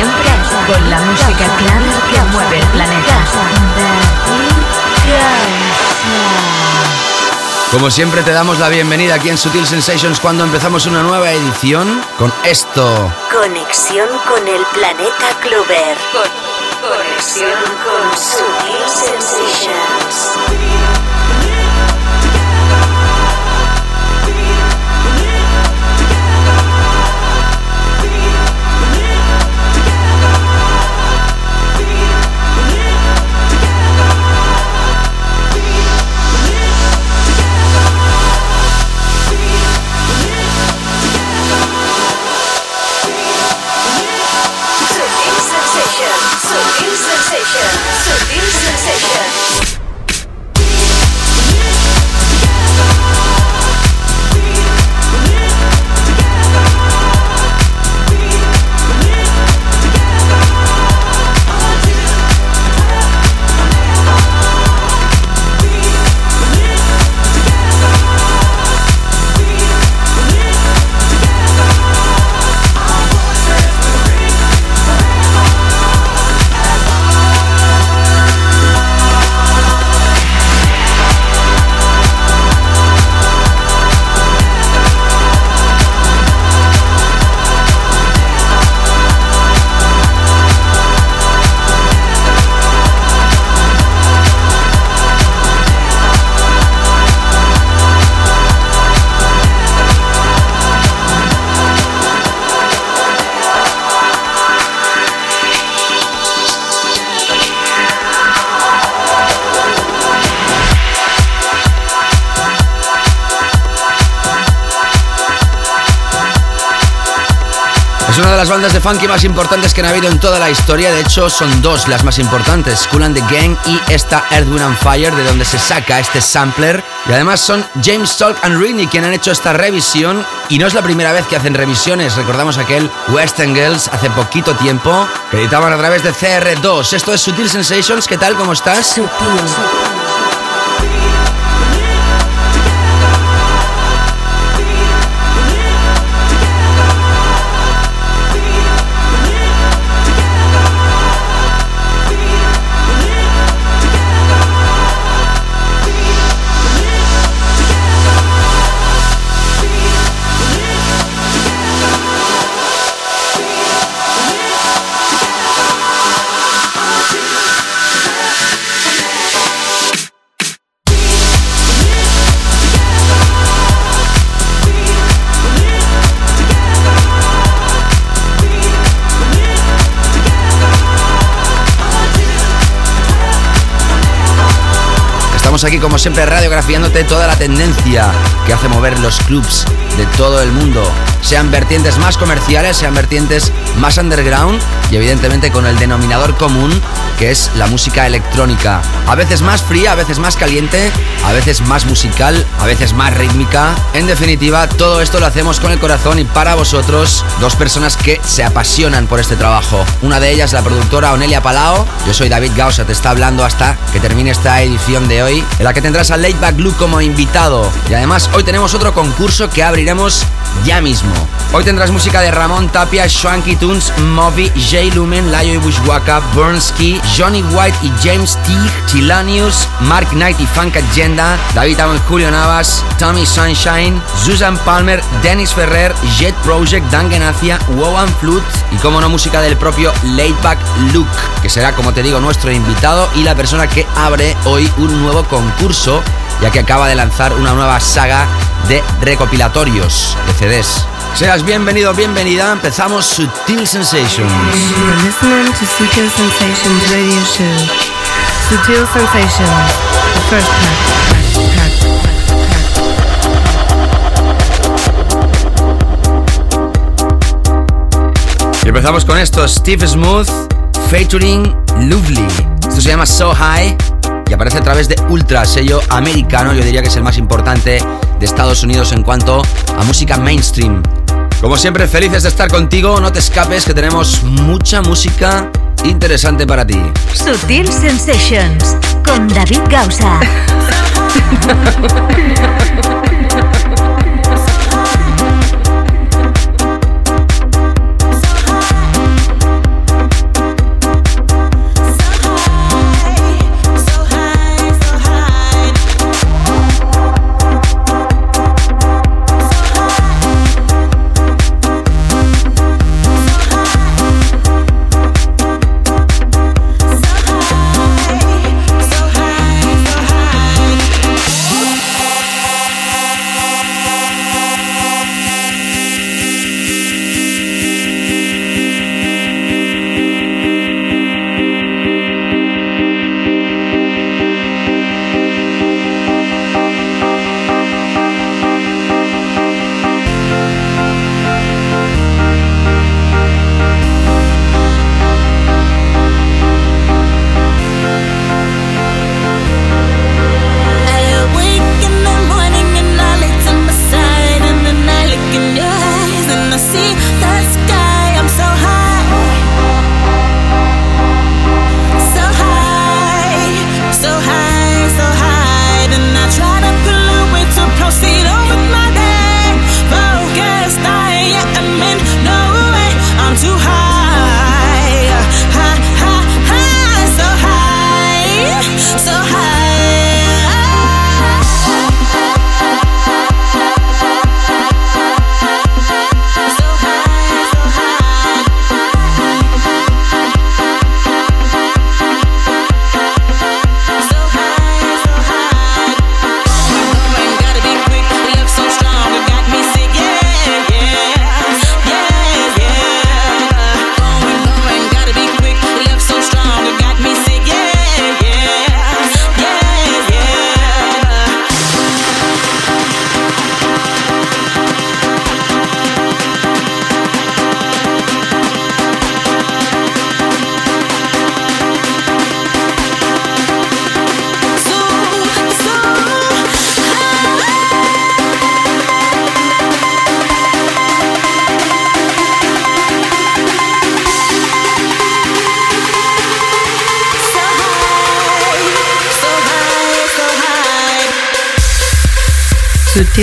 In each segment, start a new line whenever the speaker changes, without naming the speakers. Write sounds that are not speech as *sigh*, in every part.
Siempre con la música clara que mueve el planeta.
Como siempre te damos la bienvenida aquí en Sutil Sensations cuando empezamos una nueva edición con esto.
Conexión con el planeta Clover. Con- conexión con Sutil Sensations. Sutil Sensations.
Una de las bandas de funky más importantes que han habido en toda la historia. De hecho, son dos las más importantes: Cool and the Gang y esta Earth, Wind and Fire, de donde se saca este sampler. Y además son James Talk and Rini quien han hecho esta revisión. Y no es la primera vez que hacen revisiones. Recordamos aquel Western Girls hace poquito tiempo que editaban a través de CR2. Esto es Sutil Sensations. ¿Qué tal? ¿Cómo estás?
Sutil.
Aquí como siempre radiografiándote toda la tendencia que hace mover los clubs de todo el mundo. Sean vertientes más comerciales, sean vertientes más underground y evidentemente con el denominador común que es la música electrónica. A veces más fría, a veces más caliente, a veces más musical, a veces más rítmica. En definitiva, todo esto lo hacemos con el corazón y para vosotros, dos personas que se apasionan por este trabajo. Una de ellas, la productora Onelia Palao. Yo soy David Gausa, te está hablando hasta que termine esta edición de hoy, en la que tendrás a Laidback Luke como invitado. Y además, hoy tenemos otro concurso que abriremos ya mismo. Hoy tendrás música de Ramón Tapia, Swanky Tunes, Moby, Jay Lumen, Layo y Bushwaka, Burnsky, Johnny White y James Teague, Chilanius, Mark Knight y Funk Agenda, David Amo y Julio Navas, Tommy Sunshine, Susan Palmer, Dennis Ferrer, Jet Project, Dan Genacia, Wowan Flute y como no música del propio Laidback Luke, que será como te digo nuestro invitado y la persona que abre hoy un nuevo concurso ya que acaba de lanzar una nueva saga de recopilatorios de CDs. Seas bienvenido, bienvenida. Empezamos Sutil Sensations.
You're listening to Sutil Sensations Radio Show. Sutil Sensations, the first pack. pack, pack, pack.
Y Empezamos con esto, Steve Smooth featuring Lovely. Esto se llama So High y aparece a través de Ultra, sello americano, yo diría que es el más importante de Estados Unidos en cuanto a música mainstream. Como siempre, felices de estar contigo, no te escapes que tenemos mucha música interesante para ti.
Sutil Sensations con David Gausa. *laughs*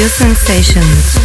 Sutil Sensations,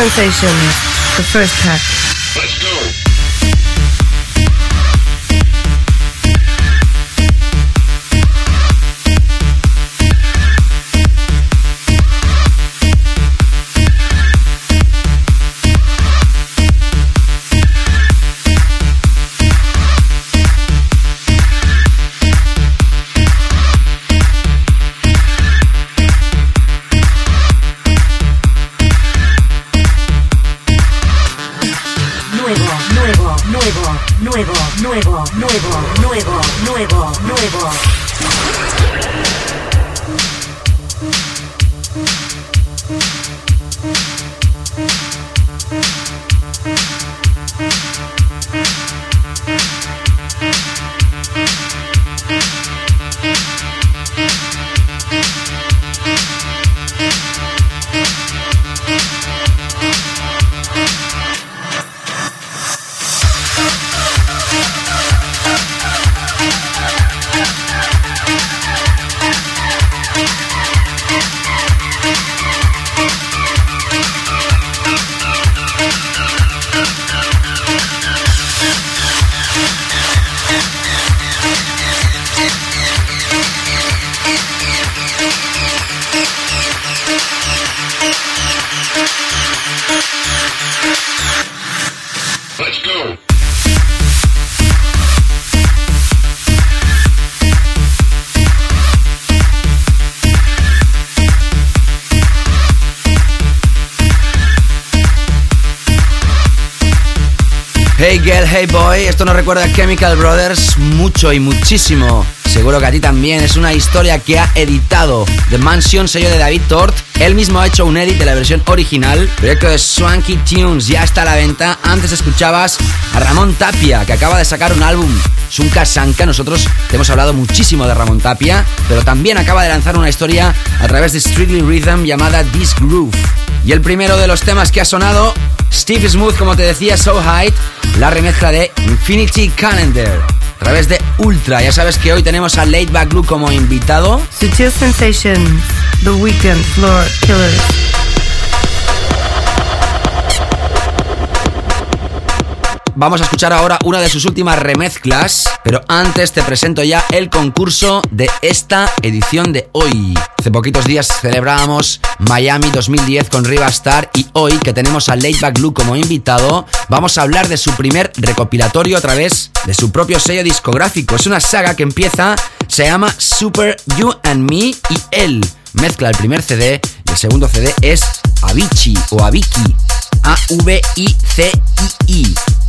Sensations, the first pack.
Esto nos recuerda a Chemical Brothers mucho y muchísimo. Seguro que a ti también. Es una historia que ha editado The Mansion, sello de David Tort. Él mismo ha hecho un edit de la versión original. Proyecto de Swanky Tunes ya está a la venta. Antes escuchabas a Ramón Tapia, que acaba de sacar un álbum, Sunka Sanka. Nosotros te hemos hablado muchísimo de Ramón Tapia, pero también acaba de lanzar una historia a través de Strictly Rhythm llamada This Groove. Y el primero de los temas que ha sonado, Steve Smooth, como te decía, So Height, la remezcla de Infinity Calendar a través de Ultra. Ya sabes que hoy tenemos a Late Back Blue como invitado.
Sutil Sensations, The Weekend Floor Killers.
Vamos a escuchar ahora una de sus últimas remezclas, pero antes te presento ya el concurso de esta edición de hoy. Hace poquitos días celebrábamos Miami 2010 con Riva Star y hoy que tenemos a Laidback Luke como invitado, vamos a hablar de su primer recopilatorio a través de su propio sello discográfico. Es una saga que empieza, se llama Super You and Me y él mezcla el primer CD y el segundo CD es Avicii o Avicii. A-V-I-C-I-I.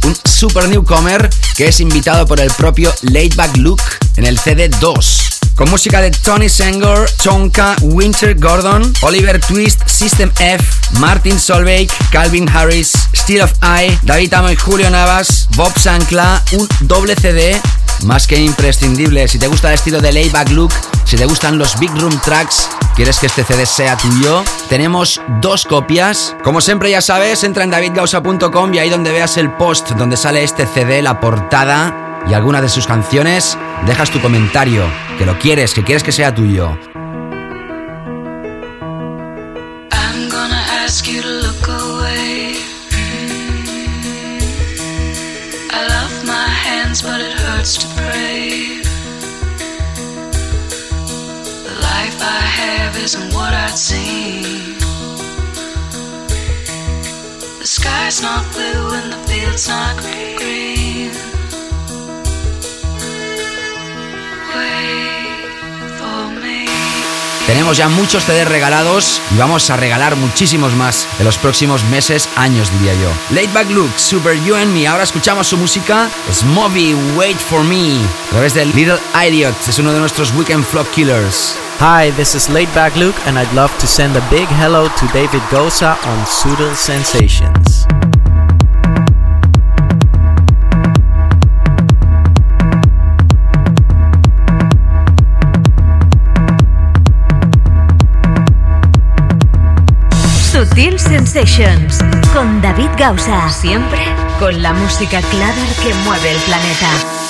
Un super newcomer que es invitado por el propio Laidback Luke en el CD 2 con música de Tony Sanger, Chonka, Winter Gordon, Oliver Twist, System F, Martin Solveig, Calvin Harris, Steel of Eye, David Amo y Julio Navas, Bob Sancla, un doble CD más que imprescindible. Si te gusta el estilo de layback look, si te gustan los big room tracks, quieres que este CD sea tuyo, tenemos dos copias. Como siempre ya sabes, entra en davidgausa.com y ahí donde veas el post donde sale este CD, la portada y alguna de sus canciones, dejas tu comentario, que lo quieres, que quieres que sea tuyo.
Isn't what I'd seen. The sky's not blue and the field's not green.
Tenemos ya muchos CDs regalados y vamos a regalar muchísimos más en los próximos meses, años diría yo. Laidback Luke, Super You and Me. Ahora escuchamos su música. Smobby, Wait for Me. A través de Little Idiot. Es uno de nuestros Weekend Flock Killers.
Hi, this is Laidback Luke and I'd love to send a big hello to David Goza on Subtle Sensations.
Sutil Sensations con David Gausa. Siempre con la música clara que mueve el planeta.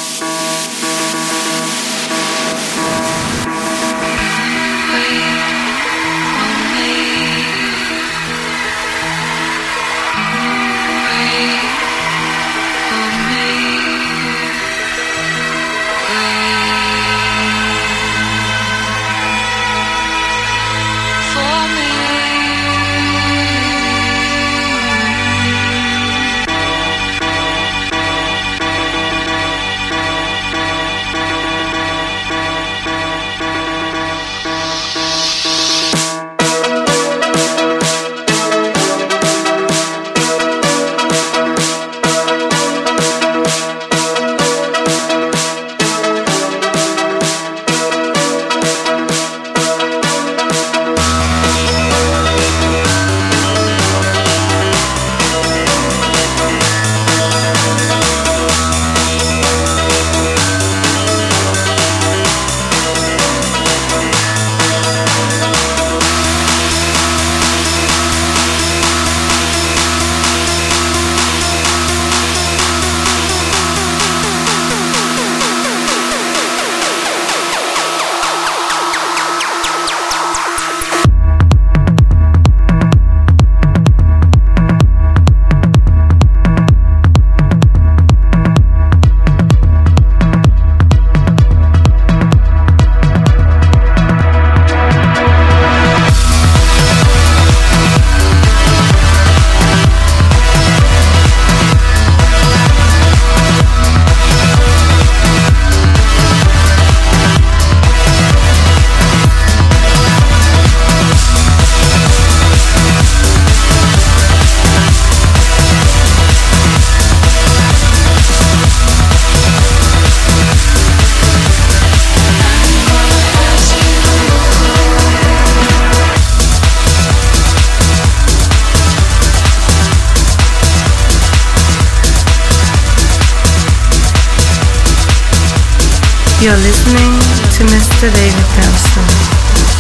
You're listening to Mr. David Dowson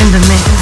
in the mix,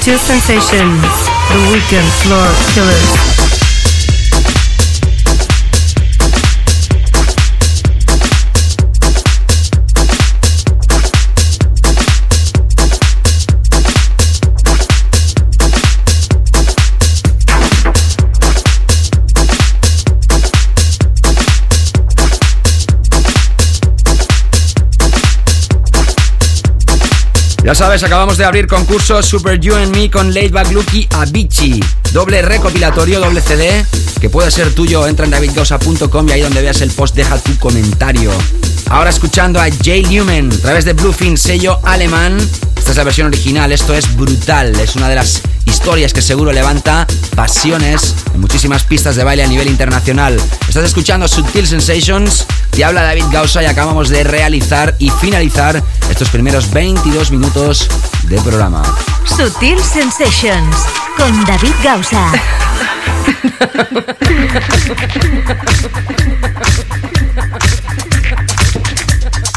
Sutil Sensations, The Weekend Floor Killers.
Ya sabes, acabamos de abrir concurso Super You and Me con Laidback Lucky Avicii. Doble recopilatorio, doble CD, que puede ser tuyo. Entra en davidgosa.com y ahí donde veas el post deja tu comentario. Ahora escuchando a Jay Newman a través de Bluefin, sello alemán. Esta es la versión original, esto es brutal. Es una de las historias que seguro levanta pasiones en muchísimas pistas de baile a nivel internacional. Estás escuchando Subtil Sensations, te habla David Gausa y acabamos de realizar y finalizar estos primeros 22 minutos de programa.
Sutil Sensations con David Gausa.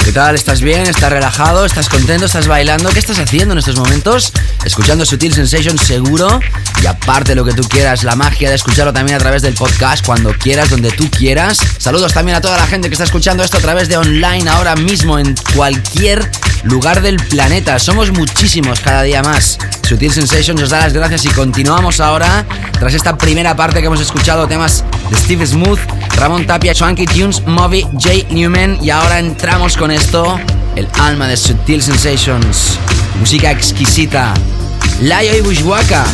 ¿Qué tal? ¿Estás bien? ¿Estás relajado? ¿Estás contento? ¿Estás bailando? ¿Qué estás haciendo en estos momentos? Escuchando Sutil Sensations seguro. Y aparte lo que tú quieras, la magia de escucharlo también a través del podcast, cuando quieras, donde tú quieras. Saludos también a toda la gente que está escuchando esto a través de online ahora mismo en cualquier lugar del planeta. Somos muchísimos cada día más. Sutil Sensations os da las gracias y continuamos ahora. Tras esta primera parte que hemos escuchado temas de Steve Smooth, Ramón Tapia, Swanky Tunes, Moby, Jay Newman y ahora entramos con esto, el alma de Sutil Sensations. Música exquisita. Layo y Bushwaka.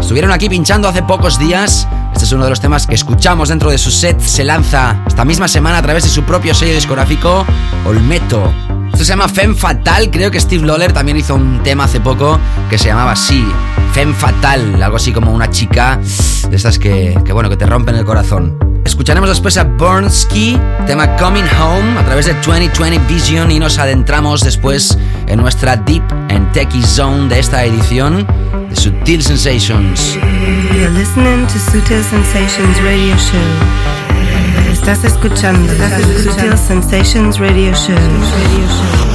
Estuvieron aquí pinchando hace pocos días. Es uno de los temas que escuchamos dentro de su set. Se lanza esta misma semana a través de su propio sello discográfico, Olmeto. Esto se llama Femme Fatal. Creo que Steve Lawler también hizo un tema hace poco que se llamaba así. Femme Fatal. Algo así como una chica de estas que, que bueno, que te rompen el corazón. Escucharemos después a Burnsky, tema Coming Home, a través de 2020 Vision y nos adentramos después en nuestra Deep and Techie Zone de esta edición de Sutil Sensations.
You're listening to Sutil Sensations Radio Show. Estás escuchando Sutil Sensations Radio Show. Radio Show.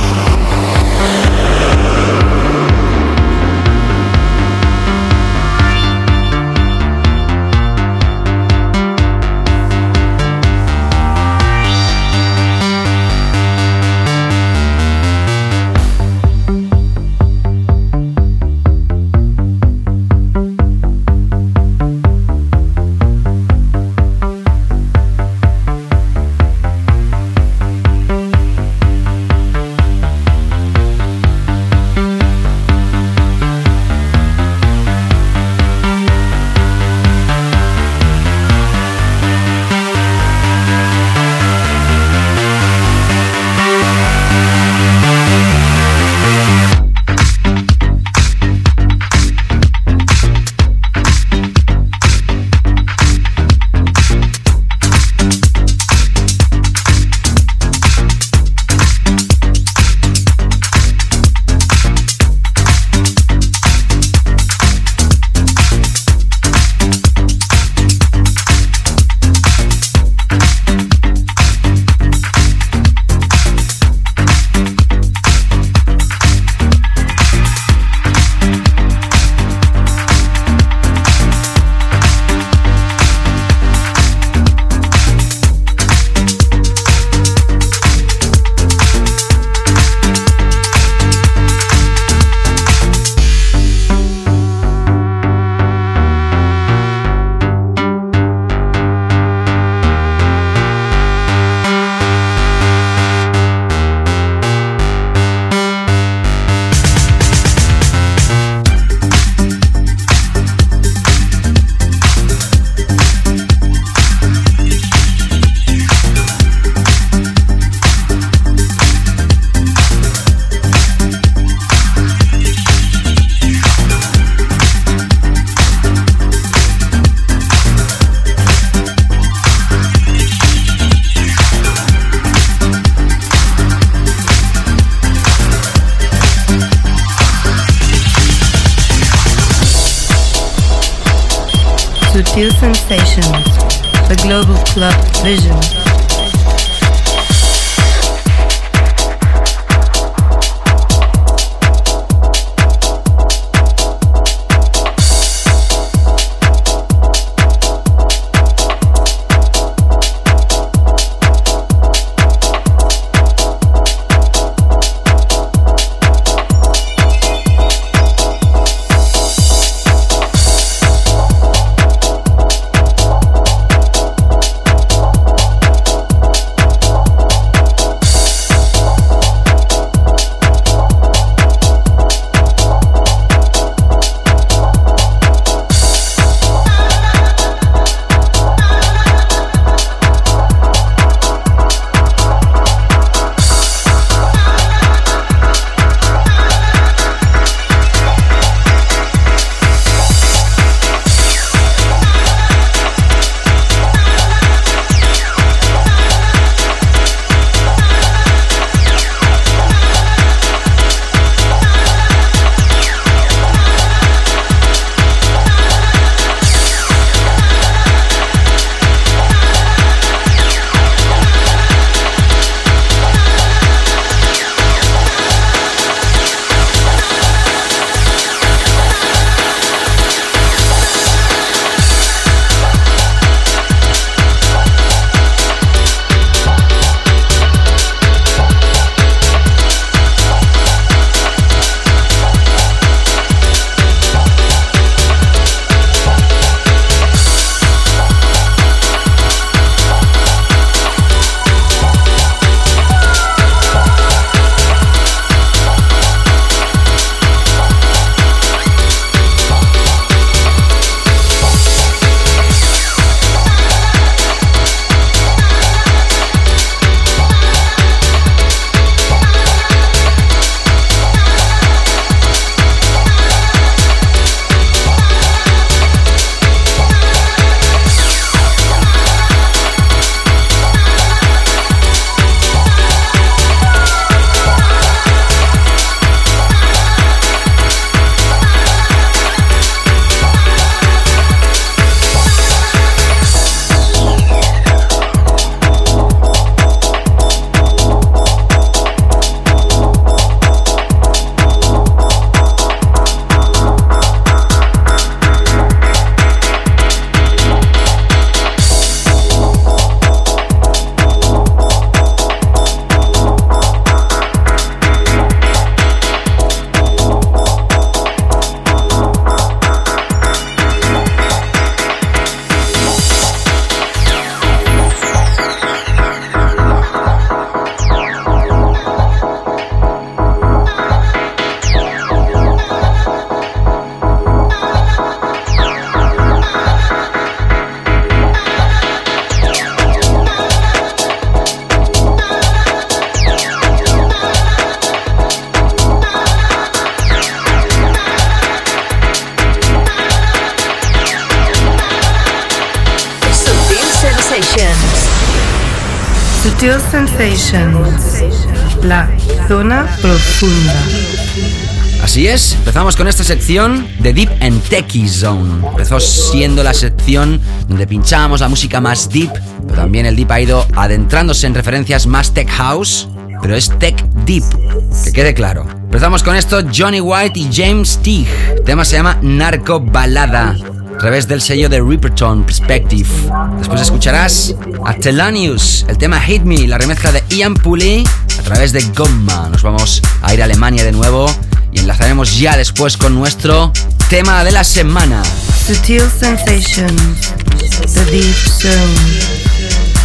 Es, empezamos con esta sección de Deep and Techie Zone. Empezó siendo la sección donde pinchábamos la música más deep, pero también el deep ha ido adentrándose en referencias más tech house, pero es tech deep, que quede claro. Empezamos con esto Johnny White y James Teague. El tema se llama Narco Balada a través del sello de Ripperton Perspective. Después escucharás a Telanius, el tema Hit Me, la remezcla de Ian Pulley a través de Gomma. Nos vamos a ir a Alemania de nuevo y enlazaremos ya después con nuestro tema de la semana.
Sutil Sensations, The Deep Zone.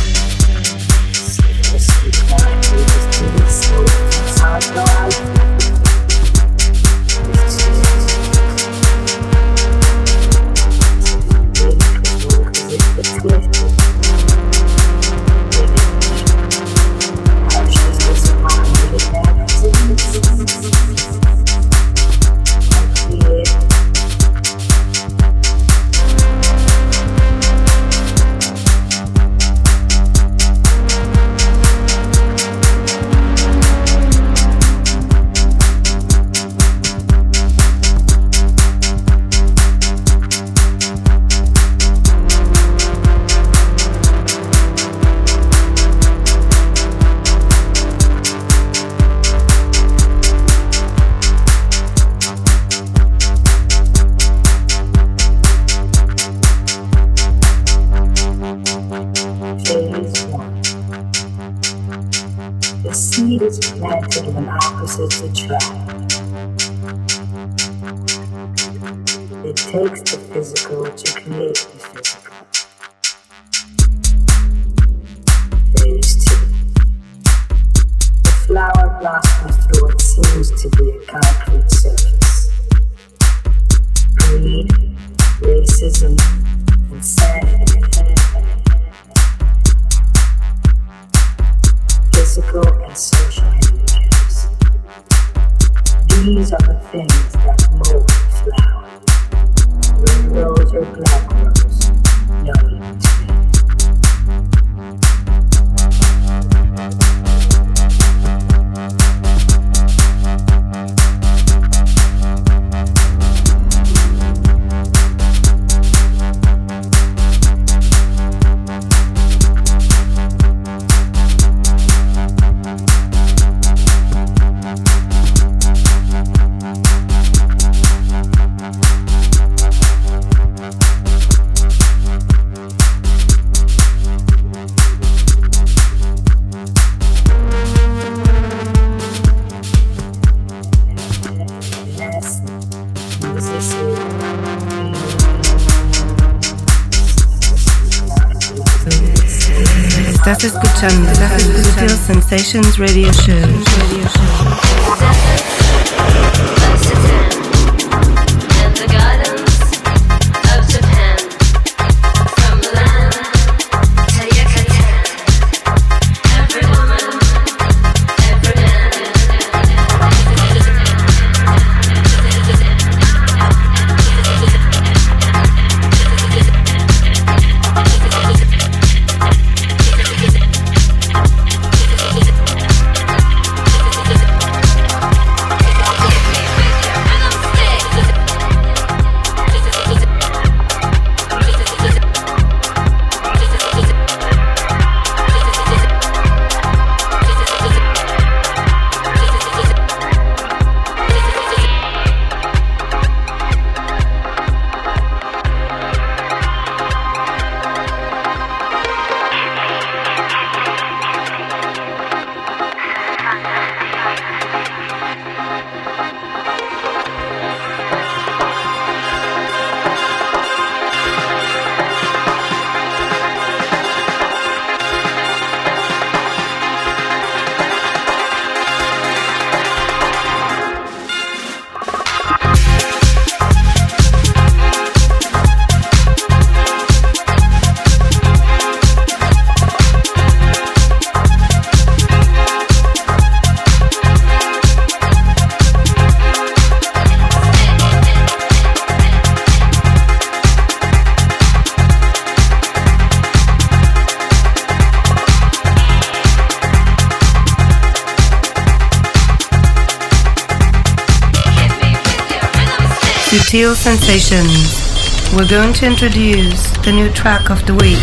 Sensations. We're going to introduce the new track of the week.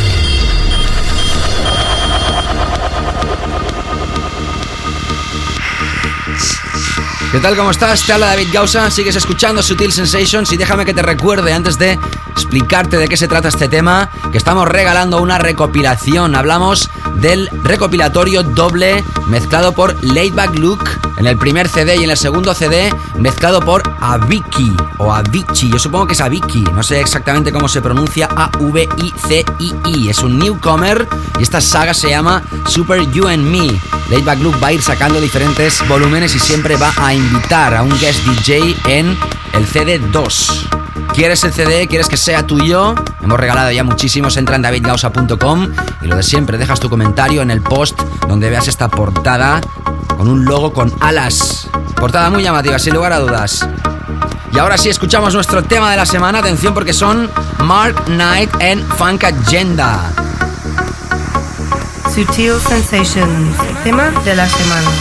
¿Qué tal? ¿Cómo estás? Te habla David Gausa, sigues escuchando Sutil Sensations y déjame que te recuerde antes de explicarte de qué se trata este tema, que estamos regalando una recopilación. Hablamos del recopilatorio doble mezclado por Laidback Luke en el primer CD y en el segundo CD mezclado por Avicii o Avicii. Yo supongo que es Avicii, no sé exactamente cómo se pronuncia A-V-I-C-I-I. Es un newcomer y esta saga se llama Super You and Me. Laidback Luke va a ir sacando diferentes volúmenes y siempre va a invitar a un guest DJ en el CD2. ¿Quieres el CD? ¿Quieres que sea tuyo? Hemos regalado ya muchísimos. Entra en davidgausa.com y lo de siempre, dejas tu comentario en el post donde veas esta portada con un logo con alas. Portada muy llamativa, sin lugar a dudas. Y ahora sí, escuchamos nuestro tema de la semana. Atención porque son Mark Knight en Funk Agenda.
Sutil Sensations. Tema de la semana.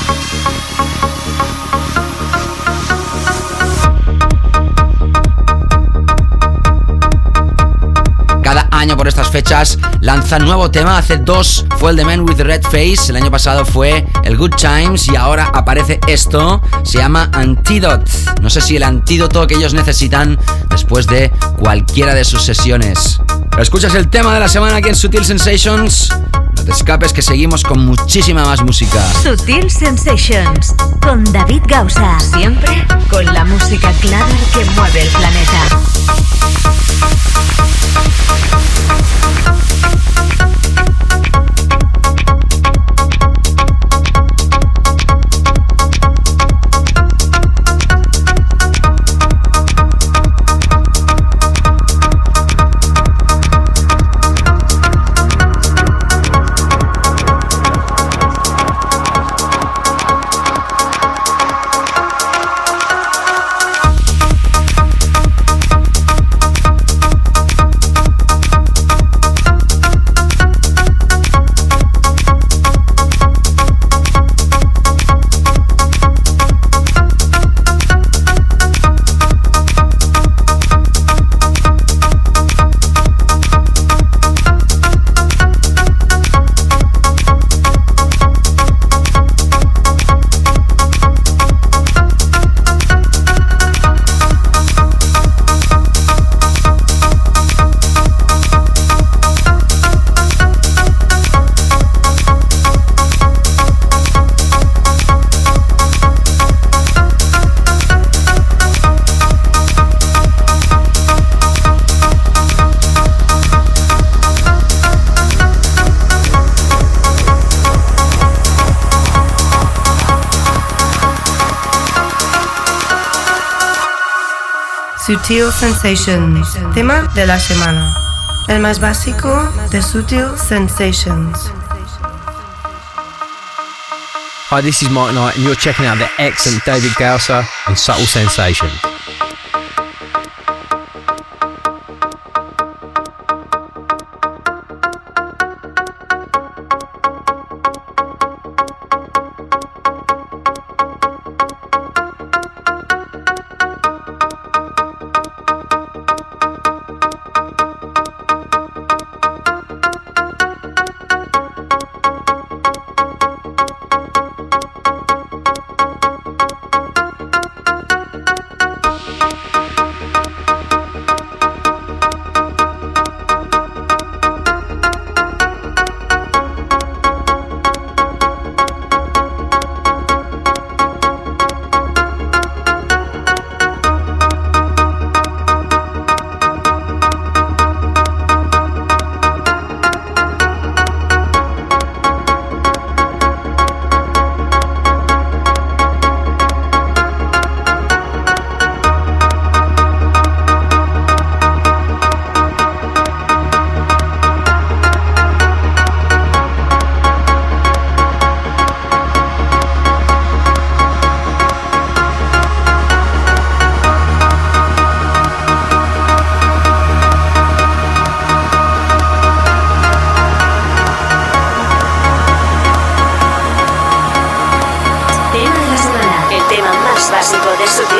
Cada año por estas fechas lanza nuevo tema. Hace dos fue el The Man with the Red Face. El año pasado fue el Good Times. Y ahora aparece esto. Se llama Antidote. No sé si el antídoto que ellos necesitan después de cualquiera de sus sesiones. Escuchas el tema de la semana aquí en Sutil Sensations. No te escapes que seguimos con muchísima más música.
Sutil Sensations con David Gausa. Siempre con la música clara que mueve el planeta.
Sutil Sensations, tema de la semana. El más básico de Sutil Sensations.
Hi, this is Mike Knight, and you're checking out the excellent David Gausser and Subtle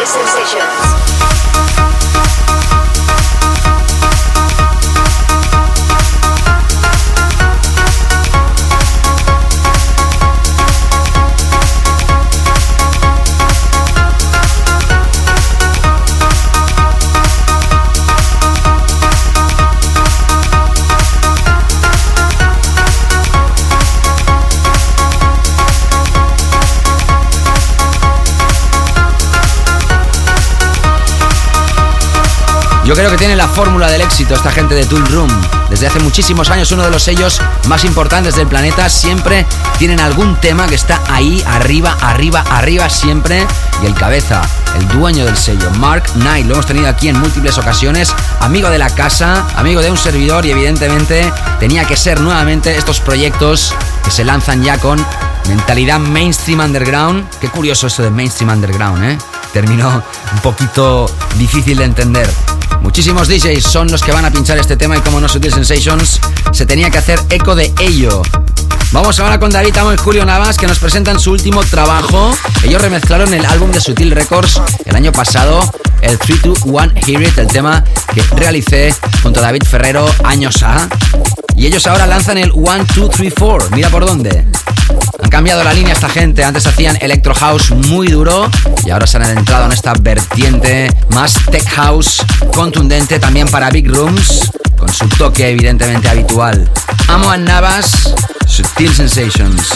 Sensation.
Yo creo que tiene la fórmula del éxito esta gente de Tool Room. Desde hace muchísimos años uno de los sellos más importantes del planeta. Siempre tienen algún tema que está ahí, arriba, arriba, arriba, siempre. Y el cabeza, el dueño del sello, Mark Knight. Lo hemos tenido aquí en múltiples ocasiones. Amigo de la casa, amigo de un servidor y evidentemente tenía que ser nuevamente estos proyectos que se lanzan ya con mentalidad mainstream underground. Qué curioso eso de mainstream underground, ¿eh? Terminó un poquito difícil de entender. Muchísimos DJs son los que van a pinchar este tema y como no Sutil Sensations se tenía que hacer eco de ello. Vamos ahora con David Amo y Julio Navas que nos presentan su último trabajo. Ellos remezclaron el álbum de Sutil Records el año pasado, el 321 Hear It, el tema que realicé junto a David Ferrero años A. Y ellos ahora lanzan el 1, 2, 3, 4. Mira por dónde. Han cambiado la línea esta gente. Antes hacían electro house muy duro y ahora se han adentrado en esta vertiente más tech house contundente también para big rooms con su toque evidentemente habitual. Amo a Navas, Sutil Sensations.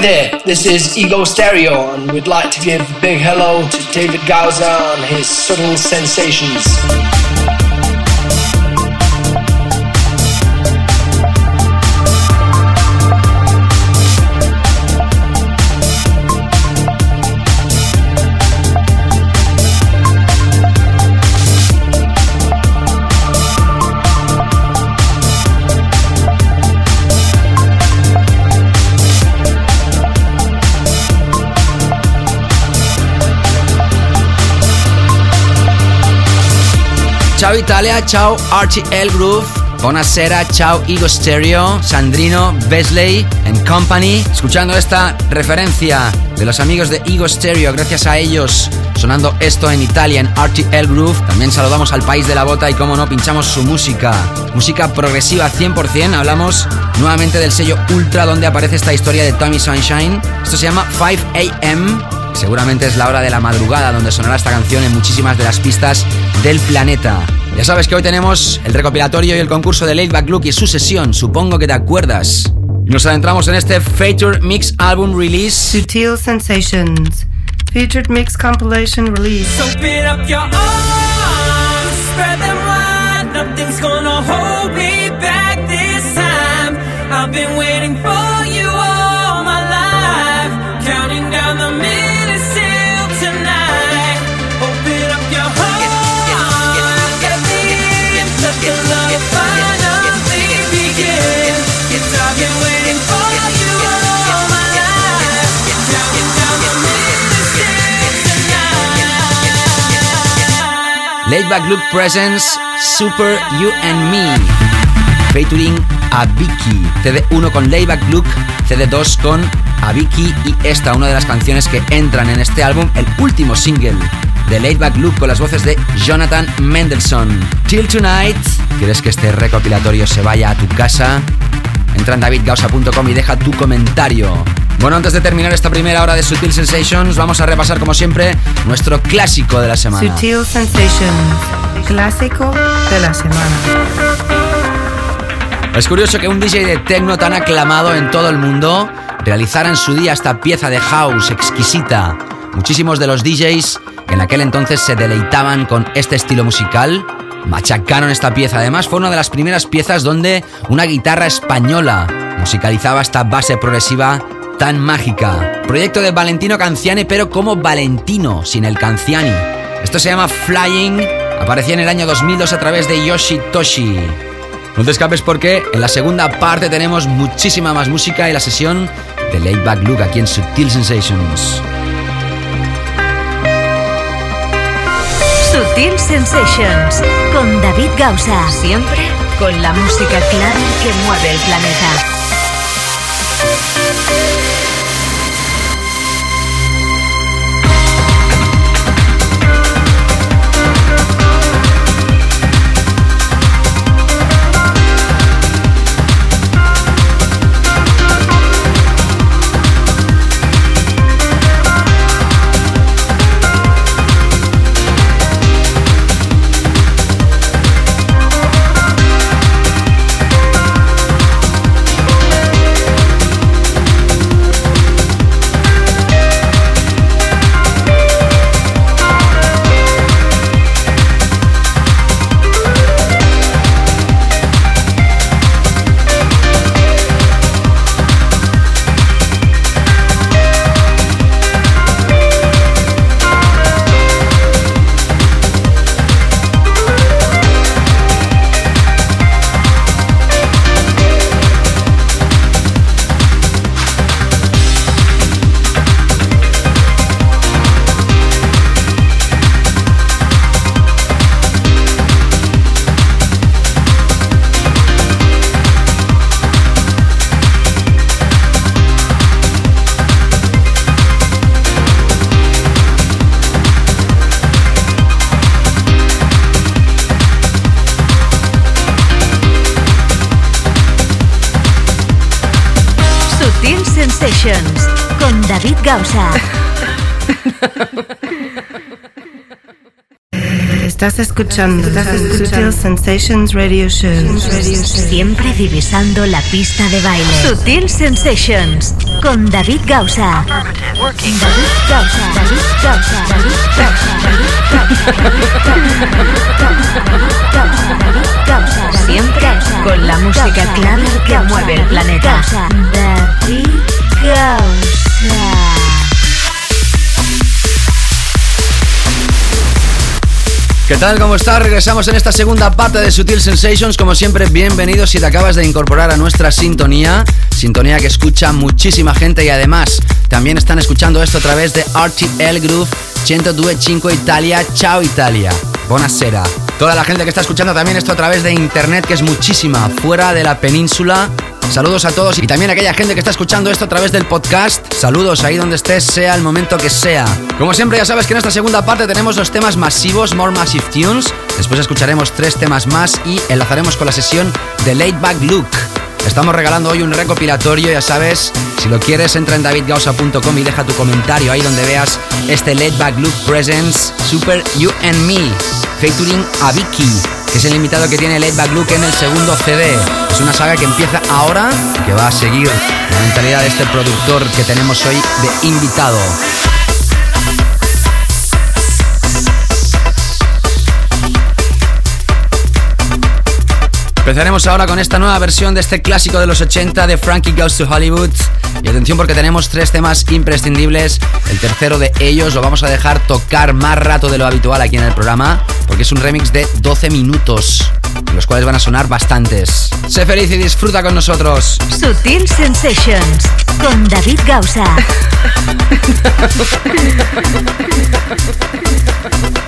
There, this is Ego Stereo, and we'd like to give a big hello to David Gauza on his Subtle Sensations.
Ciao Italia, ciao RTL Groove, buonasera, ciao Ego Stereo, Sandrino, Besley and Company. Escuchando esta referencia de los amigos de Ego Stereo, gracias a ellos sonando esto en Italia en RTL Groove. También saludamos al país de la bota y como no pinchamos su música. Música progresiva 100%. Hablamos nuevamente del sello Ultra donde aparece esta historia de Tommy Sunshine. Esto se llama 5 AM. Seguramente es la hora de la madrugada donde sonará esta canción en muchísimas de las pistas del planeta. Ya sabes que hoy tenemos el recopilatorio y el concurso de Laidback Look y su sesión, supongo que te acuerdas. Nos adentramos en este Feature Mix Album Release.
Sutil Sensations. Featured Mix Compilation Release.
Open up your arms, spread them wide. Nothing's gonna hold me back this time. I've been waiting for
Laidback Look Presents Super You and Me. Featuring a Vicky. CD1 con Laidback Look, CD2 con a Vicky y esta, una de las canciones que entran en este álbum, el último single de Laidback Look con las voces de Jonathan Mendelssohn. Till Tonight. ¿Quieres que este recopilatorio se vaya a tu casa? Entra en davidgausa.com y deja tu comentario. Bueno, antes de terminar esta primera hora de Sutil Sensations, vamos a repasar como siempre nuestro clásico de la semana.
Sutil Sensations. Clásico de la semana.
Es curioso que un DJ de techno tan aclamado en todo el mundo realizara en su día esta pieza de house exquisita. Muchísimos de los DJs que en aquel entonces se deleitaban con este estilo musical machacaron esta pieza. Además, fue una de las primeras piezas donde una guitarra española musicalizaba esta base progresiva tan mágica. Proyecto de Valentino Canciani, pero como Valentino, sin el Canciani. Esto se llama Flying. Aparecía en el año 2002 a través de Yoshi Toshi. No te escapes porque en la segunda parte tenemos muchísima más música y la sesión de Laidback Look aquí en Subtil Sensations.
Sutil Sensations con David Gausa. Siempre con la música clara que mueve el planeta. Con David Gausa.
Estás escuchando, Sutil Sensations Radio Show.
Siempre divisando la pista de baile. Sutil Sensations con David Gausa. David Gausa. David Gausa. David Gausa. David Gausa. Siempre con la música clara que mueve el planeta. David Gausa.
¿Qué tal? ¿Cómo estás? Regresamos en esta segunda parte de Sutil Sensations. Como siempre, bienvenidos si te acabas de incorporar a nuestra sintonía. Sintonía que escucha muchísima gente y además también están escuchando esto a través de RTL Groove 102.5 Italia. Ciao Italia. Buonasera. Toda la gente que está escuchando también esto a través de internet, que es muchísima, fuera de la península. Saludos a todos y también a aquella gente que está escuchando esto a través del podcast. Saludos ahí donde estés, sea el momento que sea. Como siempre, ya sabes que en esta segunda parte tenemos los temas masivos, More Massive Tunes. Después escucharemos tres temas más y enlazaremos con la sesión de Late Back Look. Estamos regalando hoy un recopilatorio, ya sabes. Si lo quieres, entra en davidgausa.com y deja tu comentario ahí donde veas este Late Back Look Presents Super You and Me, featuring a Vicky que es el invitado que tiene Late Back Luke en el segundo CD. Es una saga que empieza ahora y que va a seguir la mentalidad de este productor que tenemos hoy de invitado. Empezaremos ahora con esta nueva versión de este clásico de los 80 de Frankie Goes to Hollywood. Y atención porque tenemos tres temas imprescindibles. El tercero de ellos lo vamos a dejar tocar más rato de lo habitual aquí en el programa, porque es un remix de 12 minutos, los cuales van a sonar bastantes. Sé feliz y disfruta con nosotros.
Sutil Sensations con David Gausa. *laughs*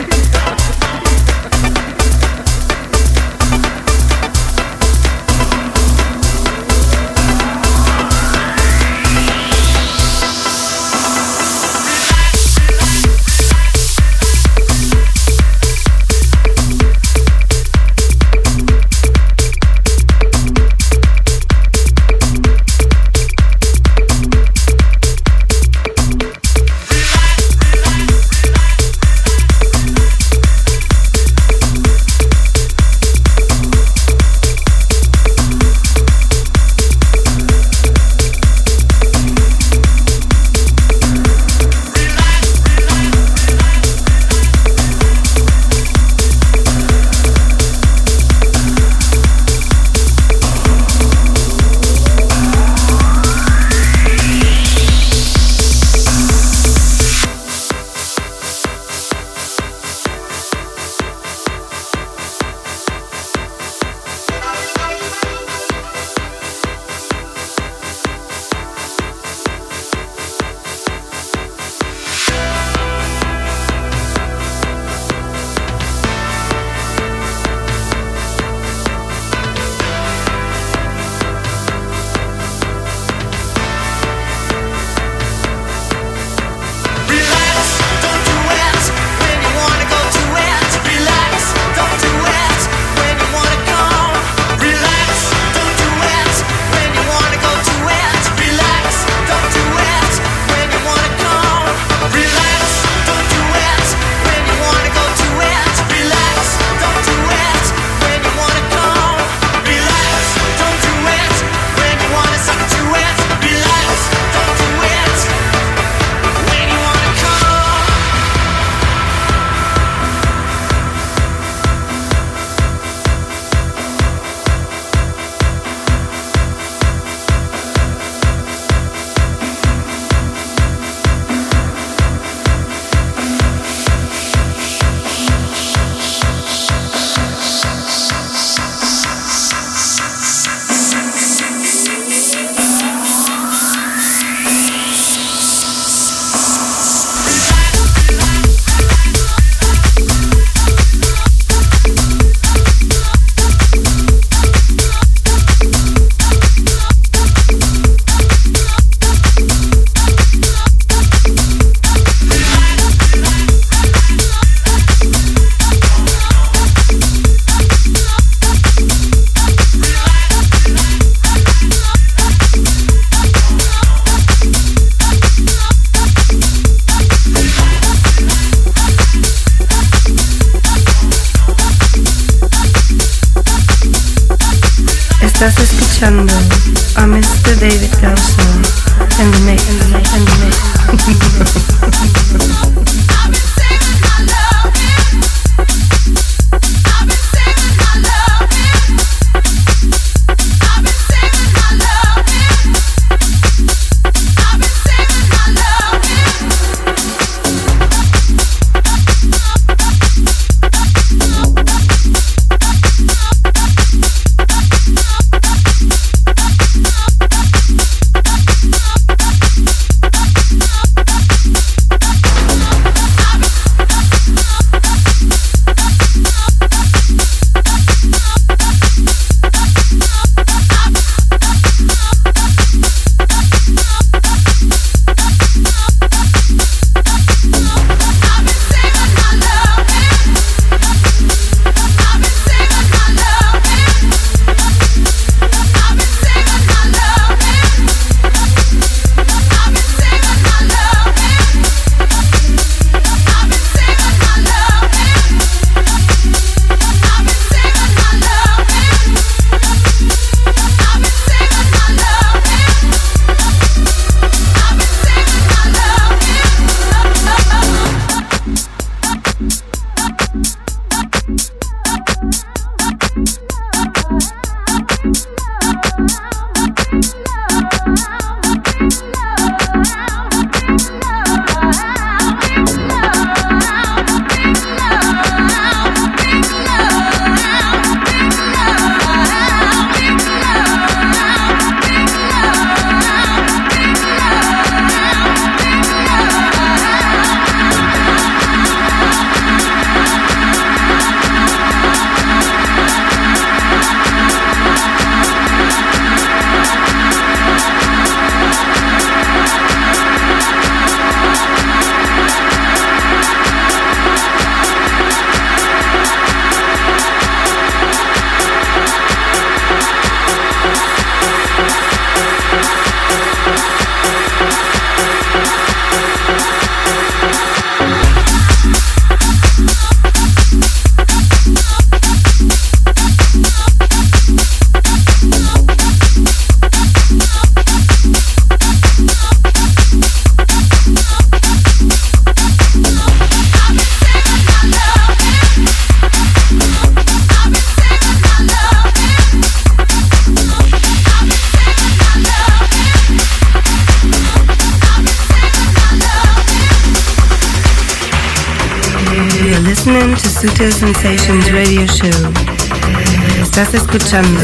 escuchando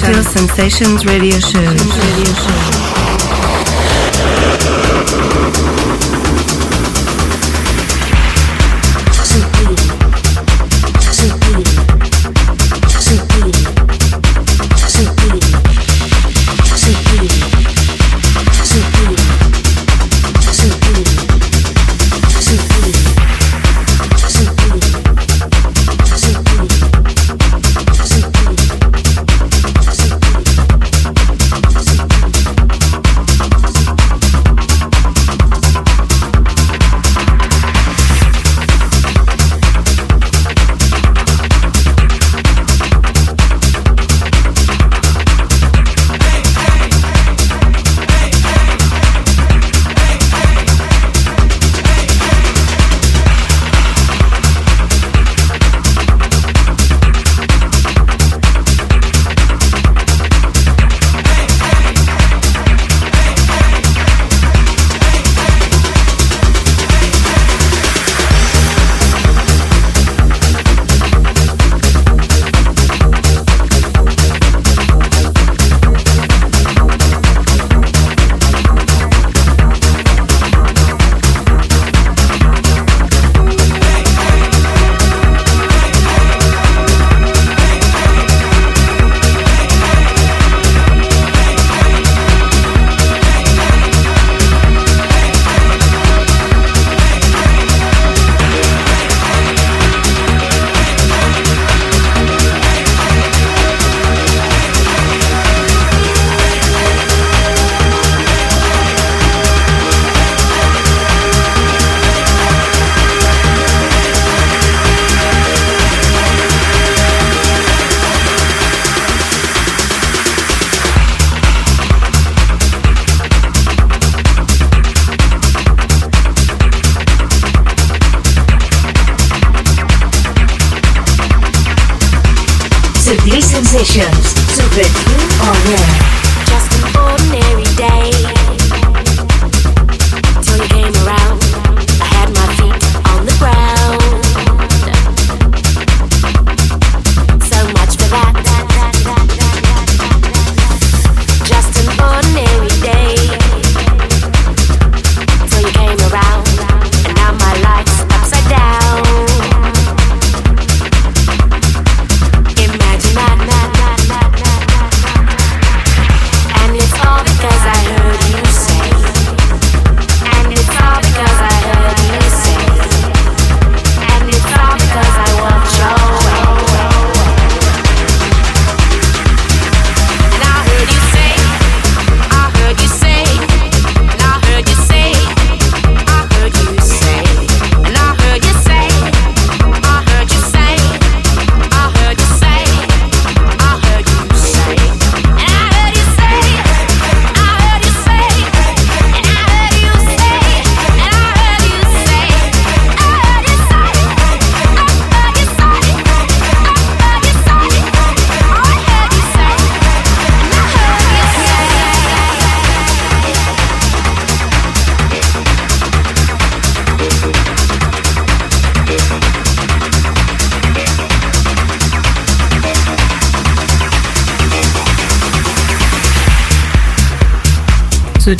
Feel Sensations Radio Show.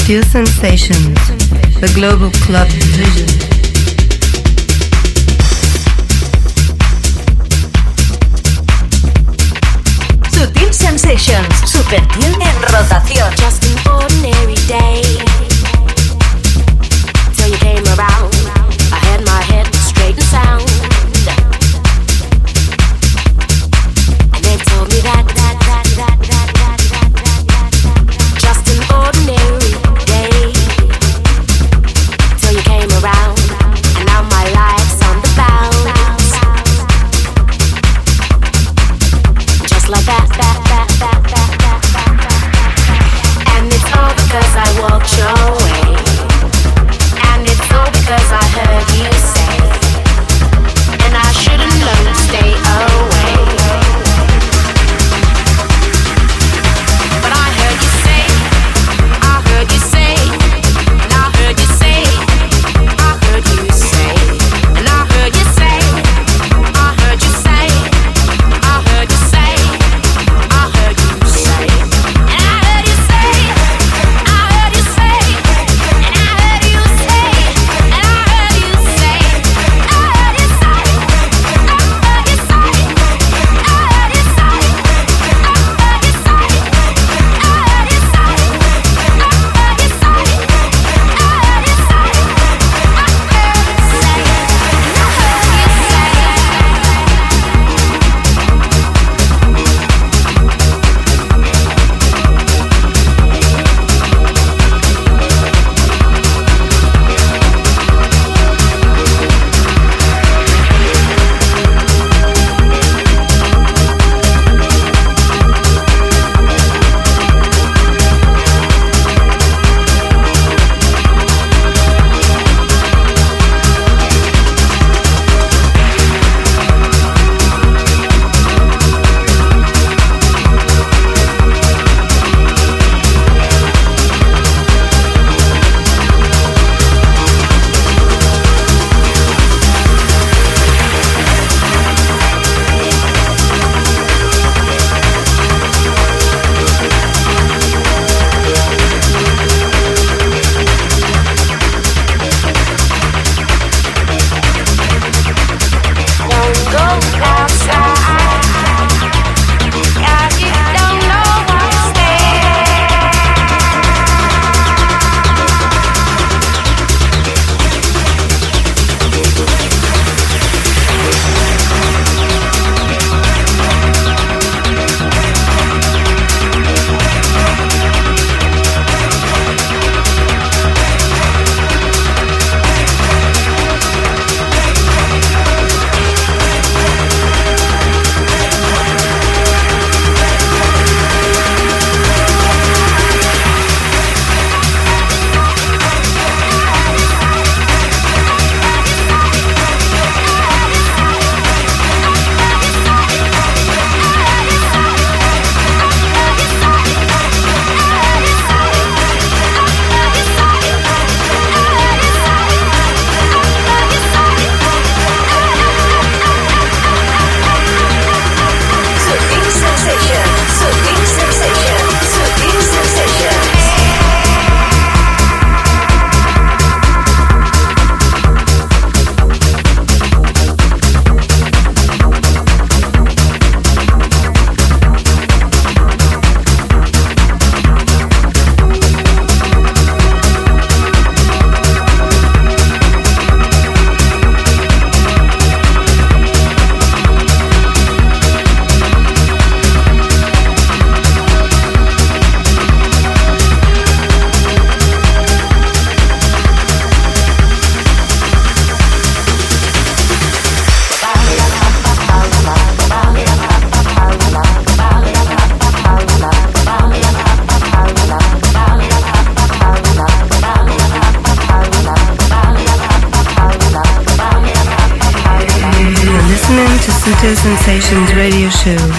Sutil Sensations,
the
global club vision.
Sensations. Super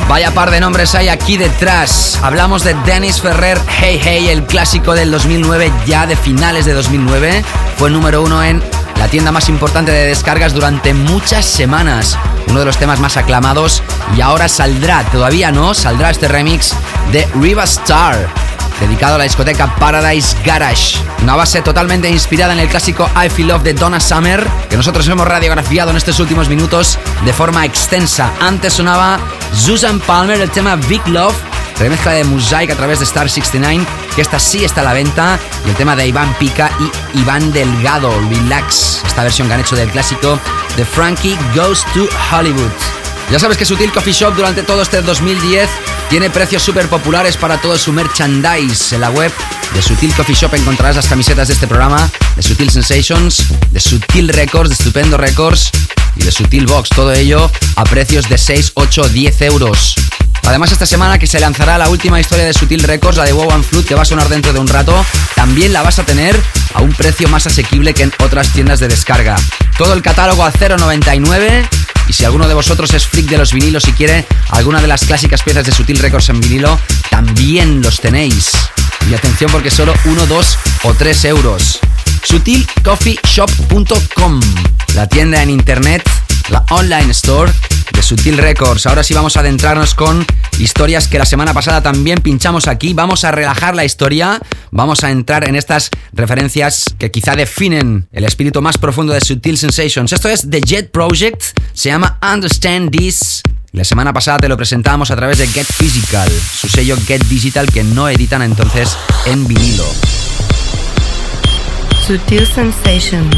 Vaya par de nombres hay aquí detrás. Hablamos de Dennis Ferrer, Hey Hey, el clásico del 2009, ya de finales de 2009. Fue número uno en la tienda más importante de descargas durante muchas semanas. Uno de los temas más aclamados y ahora saldrá, todavía no, saldrá este remix de Riva Star dedicado a la discoteca Paradise Garage. Una base totalmente inspirada en el clásico I Feel Love de Donna Summer, que nosotros hemos radiografiado en estos últimos minutos de forma extensa. Antes sonaba Susan Palmer, el tema Big Love, remezcla de Mosaic a través de Star 69, que esta sí está a la venta, y el tema de Iván Pica y Iván Delgado, Relax, esta versión que han hecho del clásico de Frankie Goes to Hollywood. Ya sabes que Sutil Coffee Shop durante todo este 2010 tiene precios súper populares para todo su merchandise. En la web de Sutil Coffee Shop encontrarás las camisetas de este programa, de Sutil Sensations, de Sutil Records, de Estupendo Records y de Sutil Box. Todo ello a precios de 6, 8, 10 euros. Además, esta semana que se lanzará la última historia de Sutil Records, la de Wow and Flute, que va a sonar dentro de un rato, también la vas a tener a un precio más asequible que en otras tiendas de descarga. Todo el catálogo a 0,99 y si alguno de vosotros es freak de los vinilos y quiere alguna de las clásicas piezas de Sutil Records en vinilo, también los tenéis. Y atención porque solo 1, 2 o 3 euros. SutilCoffeeShop.com, la tienda en internet, la online store de Sutil Records. Ahora sí vamos a adentrarnos con historias que la semana pasada también pinchamos aquí. Vamos a relajar la historia, vamos a entrar en estas referencias que quizá definen el espíritu más profundo de Sutil Sensations. Esto es The Jet Project, se llama Understand This. La semana pasada te lo presentábamos a través de Get Physical, su sello Get Digital que no editan entonces en vinilo.
Sutil Sensations,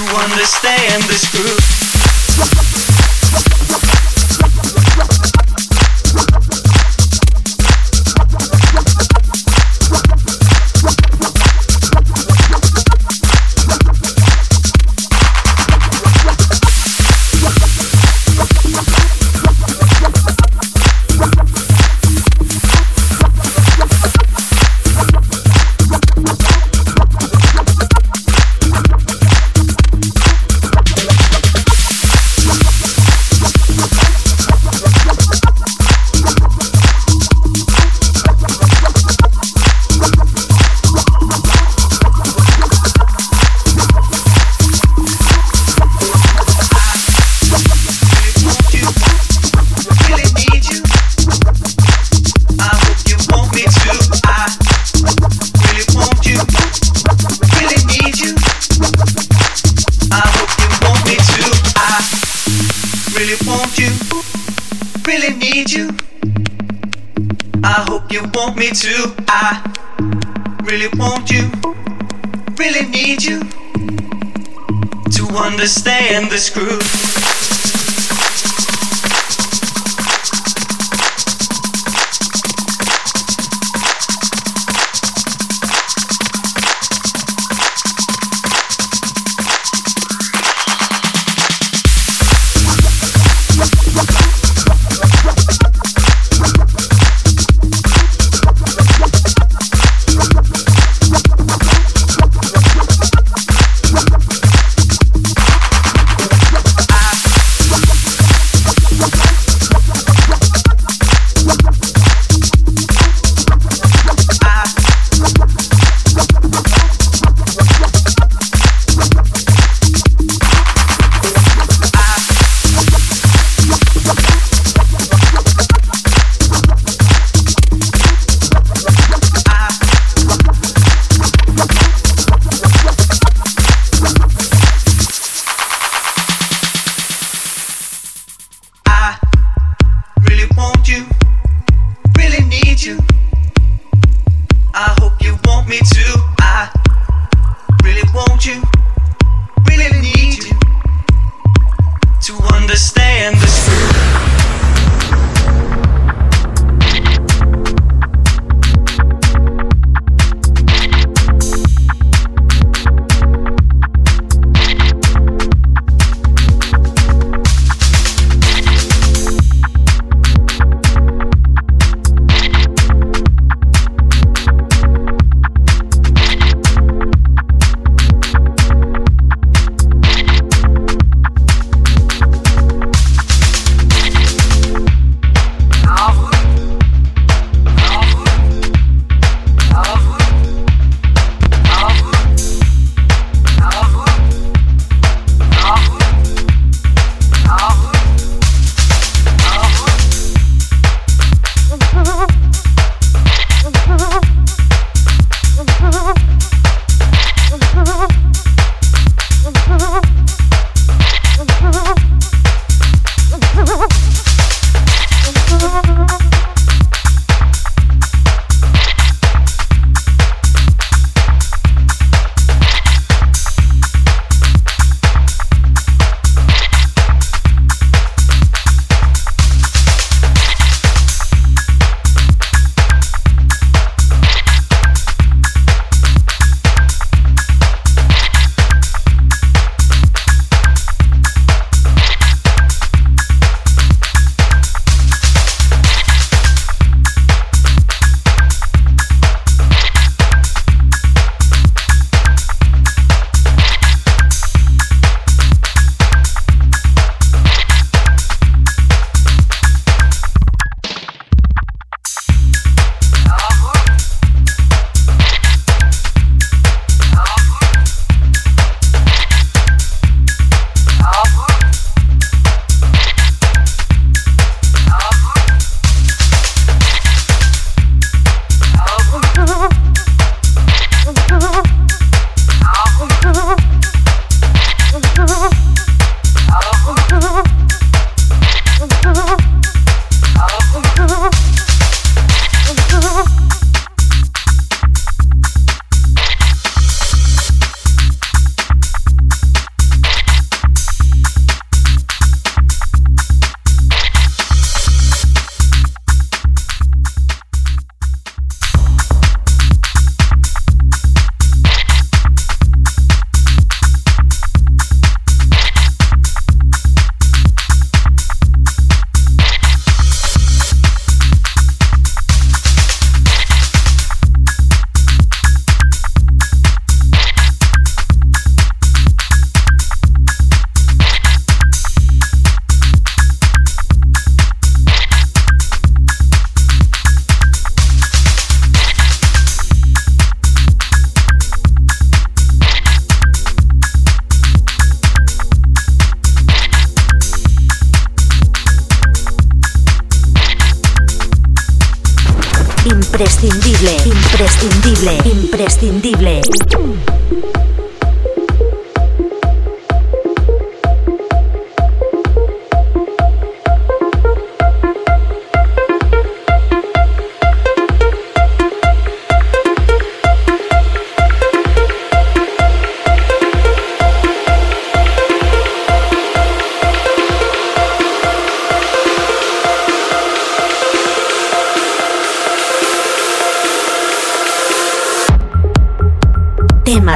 understand this groove.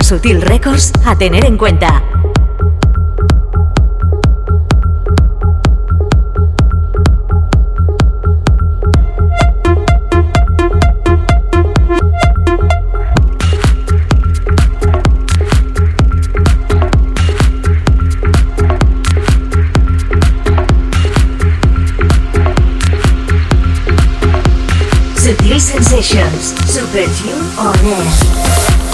Sutil Records a tener en cuenta. Sutil Sensations, Super Tune on Air.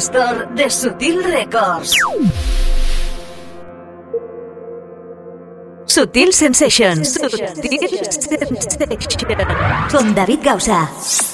Store de Sutil Records. Sutil Sensations. Sutil Sensations. Con David Gausa.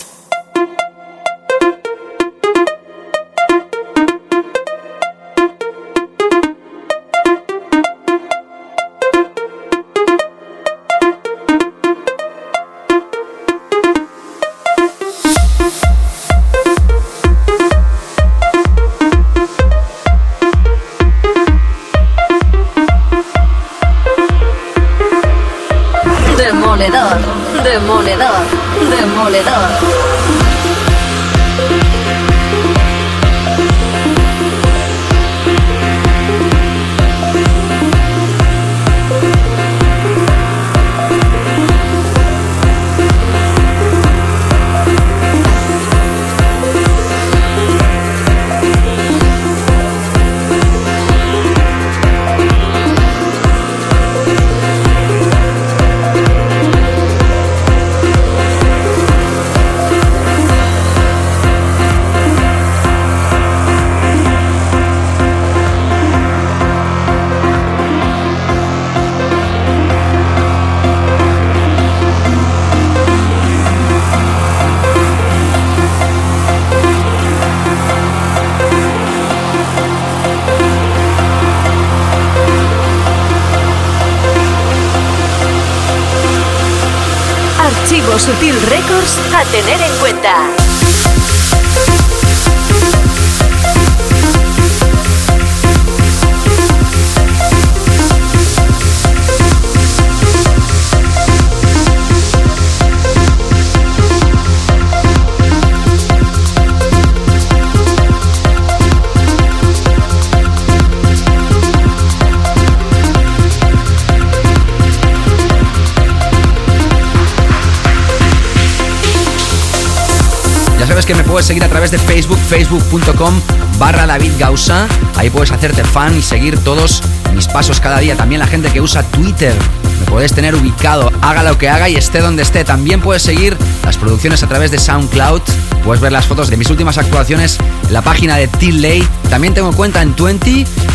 Sabes que me puedes seguir a través de Facebook, facebook.com barra David Gausa. Ahí puedes hacerte fan y seguir todos mis pasos cada día. También la gente que usa Twitter. Me puedes tener ubicado, haga lo que haga y esté donde esté. También puedes seguir las producciones a través de SoundCloud. Puedes ver las fotos de mis últimas actuaciones en la página de T-Late. También tengo cuenta en 20.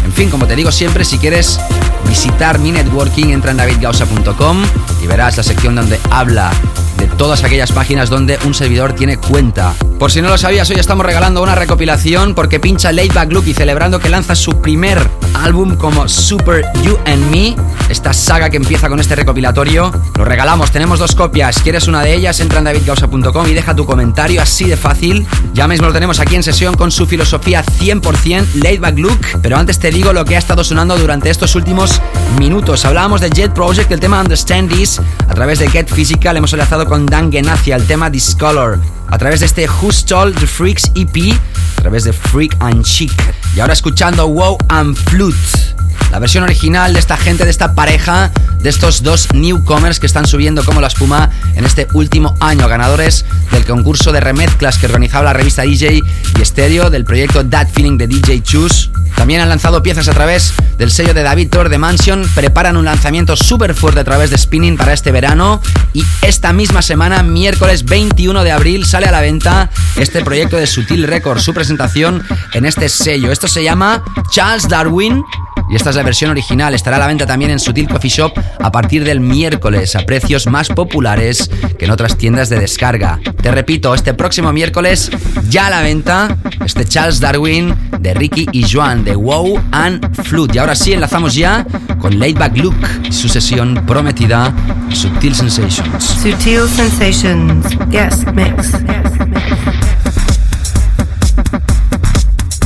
En fin, como te digo siempre, si quieres visitar mi networking, entra en davidgausa.com y verás la sección donde habla de todas aquellas páginas donde un servidor tiene cuenta. Por si no lo sabías, hoy estamos regalando una recopilación porque pincha Laidback Luke y celebrando que lanza su primer álbum como Super You and Me, esta saga que empieza con este recopilatorio. Lo regalamos, tenemos dos copias. ¿Quieres una de ellas? Entra en davidgausa.com y deja tu comentario así de fácil. Ya mismo lo tenemos aquí en sesión con su filosofía 100% Laidback Luke. Pero antes te digo lo que ha estado sonando durante estos últimos minutos. Hablábamos de Jet Project, el tema Understand This. A través de Get Physical hemos enlazado con Dan Genacia el tema Discolor. A través de este Who Stole the Freaks EP. A través de Freak and Chic. Y ahora escuchando Wow and Flute. La versión original de esta gente, de esta pareja, de estos dos newcomers que están subiendo como la espuma en este último año, ganadores del concurso de remezclas que organizaba la revista DJ y Stereo del proyecto That Feeling de DJ Choose. También han lanzado piezas a través del sello de David Thor de Mansion, preparan un lanzamiento súper fuerte a través de Spinning para este verano y esta misma semana, miércoles 21 de abril, sale a la venta este proyecto de Sutil Records, su presentación en este sello. Esto se llama Charles Darwin y esta es la versión original. Estará a la venta también en Sutil Coffee Shop a partir del miércoles a precios más populares que en otras tiendas de descarga. Te repito, este próximo miércoles ya a la venta este Charles Darwin de Ricky y Joan de Wow and Flute. Y ahora sí enlazamos ya con Laidback Luke y su sesión prometida Sutil Sensations.
Sutil Sensations. Guest mix.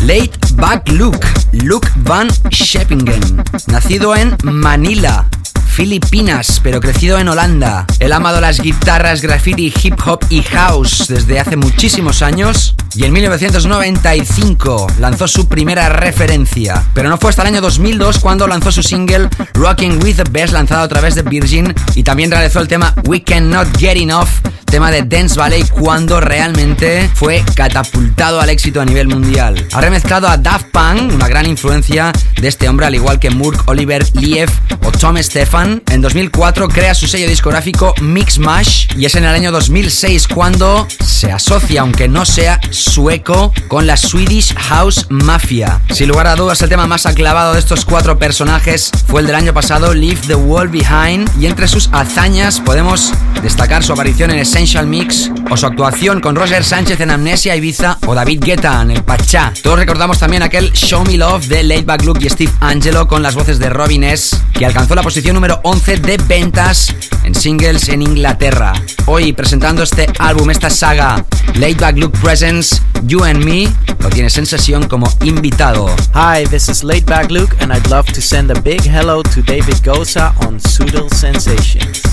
Late Back Luke, Luke Van Scheppingen, nacido en Manila, Filipinas, pero crecido en Holanda. Él ha amado las guitarras, graffiti, hip hop y house desde hace muchísimos años y en 1995 lanzó su primera referencia. Pero no fue hasta el año 2002 cuando lanzó su single Rocking with the Best lanzado a través de Virgin y también realizó el tema We Cannot Get Enough tema de Dance Valley cuando realmente fue catapultado al éxito a nivel mundial. Ha remezclado a Daft Punk, una gran influencia de este hombre, al igual que Murk, Oliver, Liev o Tom Stefan. En 2004 crea su sello discográfico Mix Mash y es en el año 2006 cuando se asocia, aunque no sea sueco, con la Swedish House Mafia. Sin lugar a dudas, el tema más aclavado de estos cuatro personajes fue el del año pasado, Leave the World Behind, y entre sus hazañas podemos destacar su aparición en Essential Mix o su actuación con Roger Sánchez en Amnesia Ibiza o David Guetta en El Pachá. Todos recordamos también aquel Show Me Love de Laidback Luke y Steve Angelo con las voces de Robin S, que alcanzó la posición número 11 de ventas en singles en Inglaterra. Hoy presentando este álbum, esta saga, Laidback Luke Presents, You and Me, lo tienes en sesión como invitado.
Hi, this is Laidback Luke, and I'd love to send a big hello to David Goza on Sudal Sensations.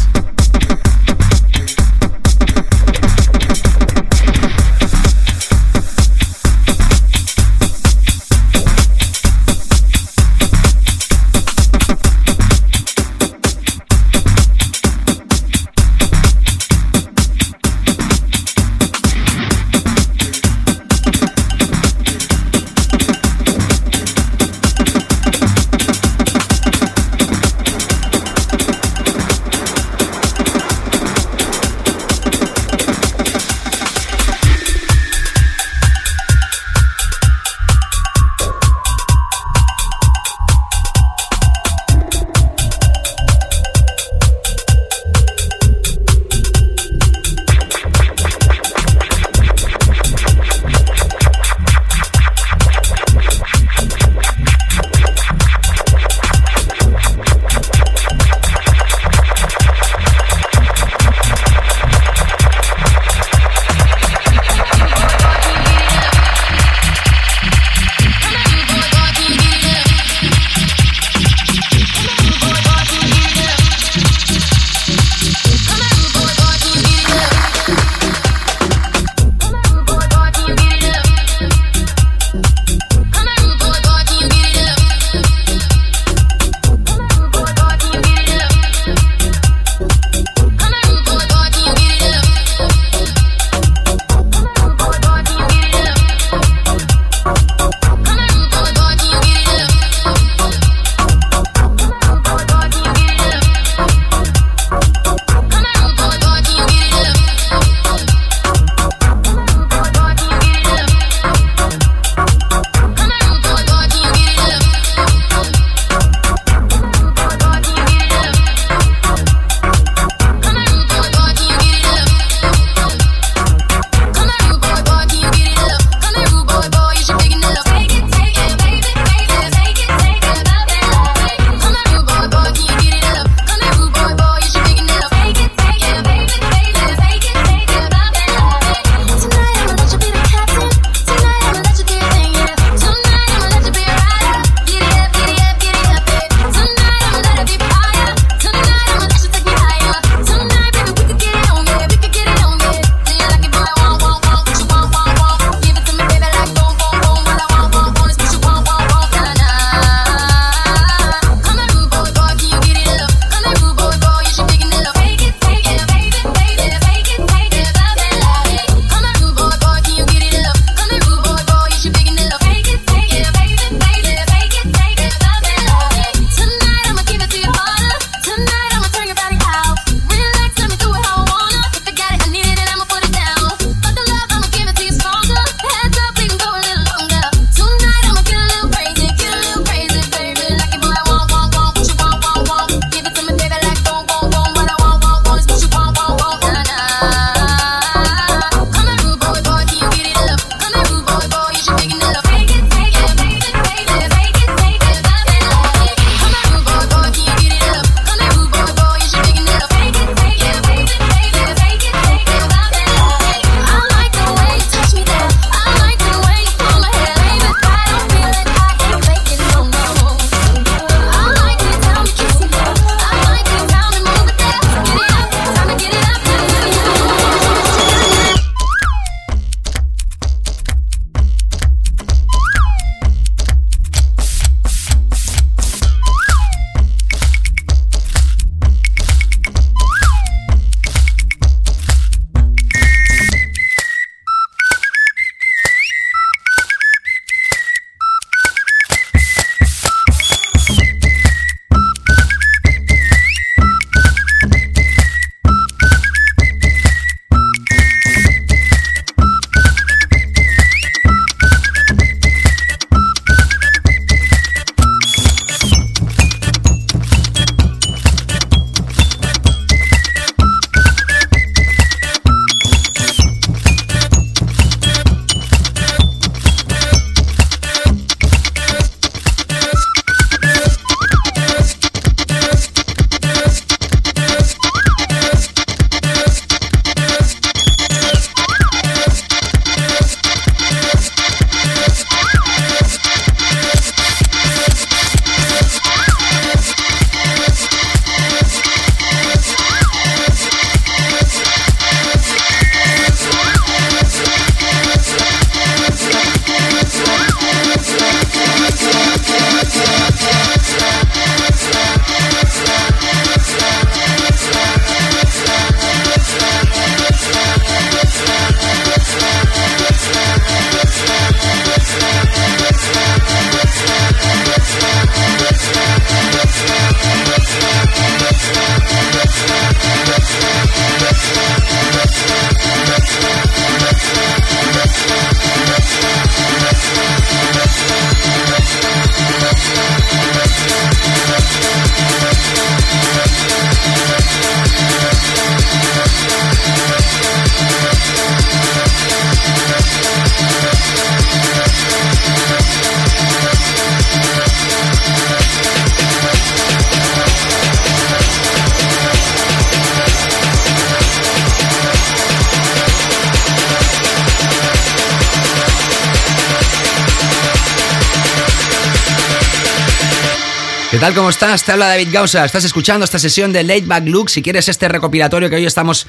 ¿Cómo estás? Te habla David Gausa. Estás escuchando esta sesión de Late Back Look. Si quieres este recopilatorio que hoy estamos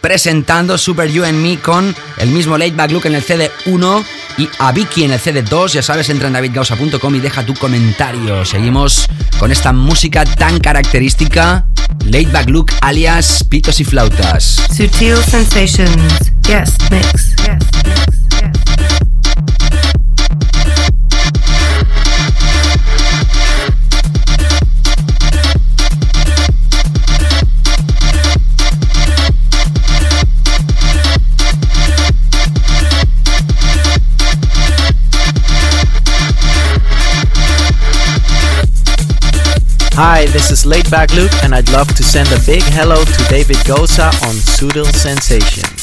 presentando, Super You and Me, con el mismo Late Back Look en el CD1 y a Vicky en el CD2. Ya sabes, entra en davidgausa.com y deja tu comentario. Seguimos con esta música tan característica. Late Back Look alias Pitos y Flautas.
Sutil Sensations. Yes, mix. Yes, mix.
Hi, this is Laid Back Luke, and I'd love to send a big hello to David Gosa on Sutil Sensations.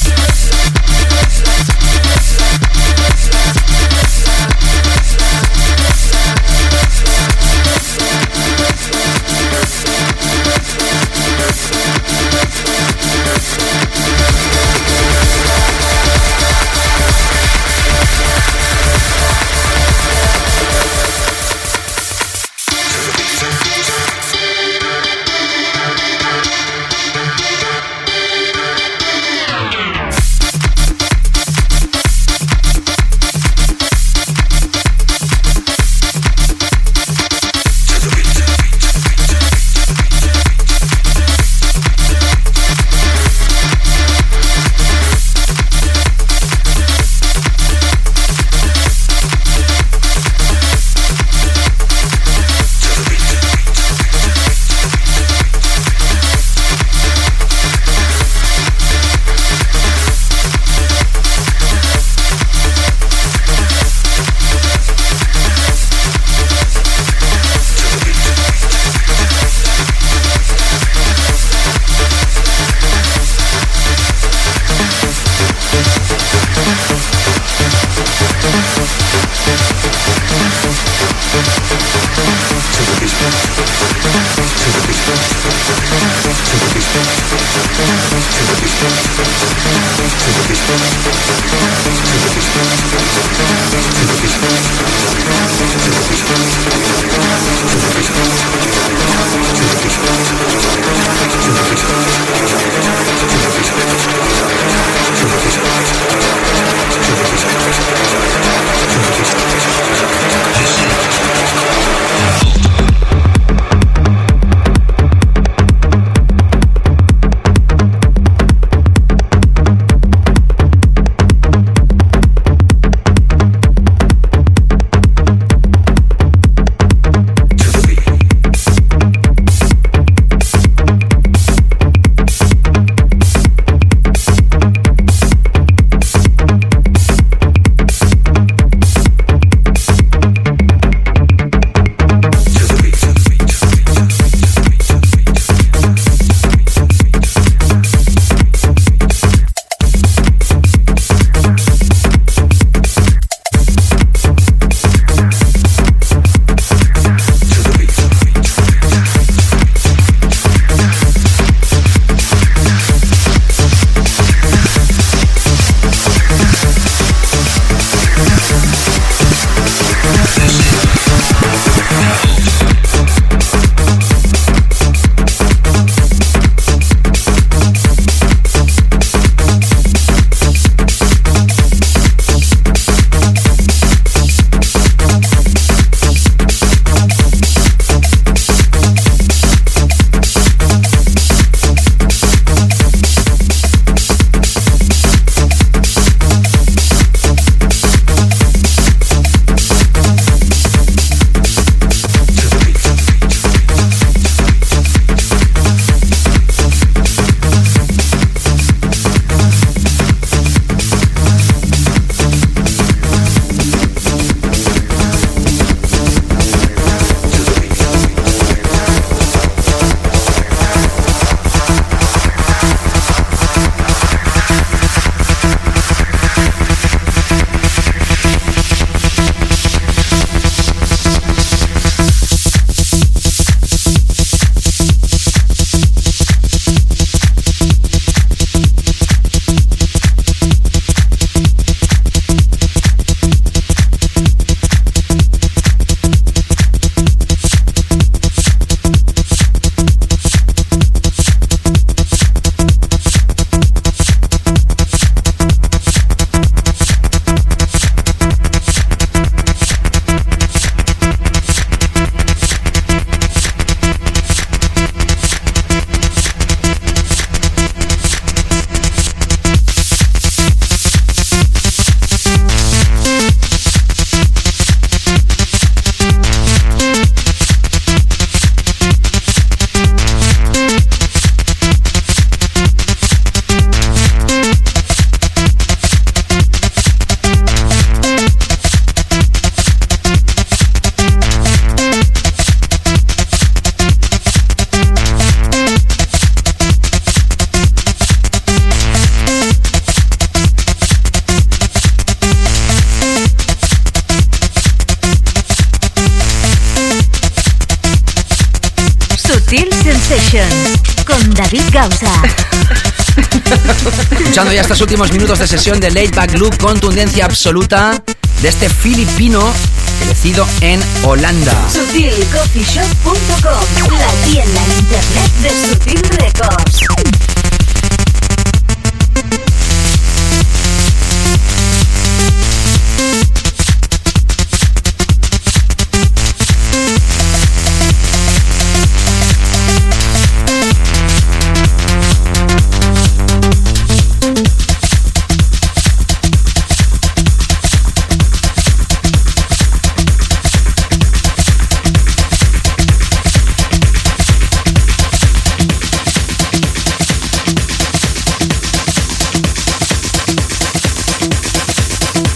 Estos últimos minutos de sesión de Late Back Loop, contundencia absoluta de este filipino crecido en Holanda.
SutilCoffeeShop.com La tienda en internet de Sutil Records.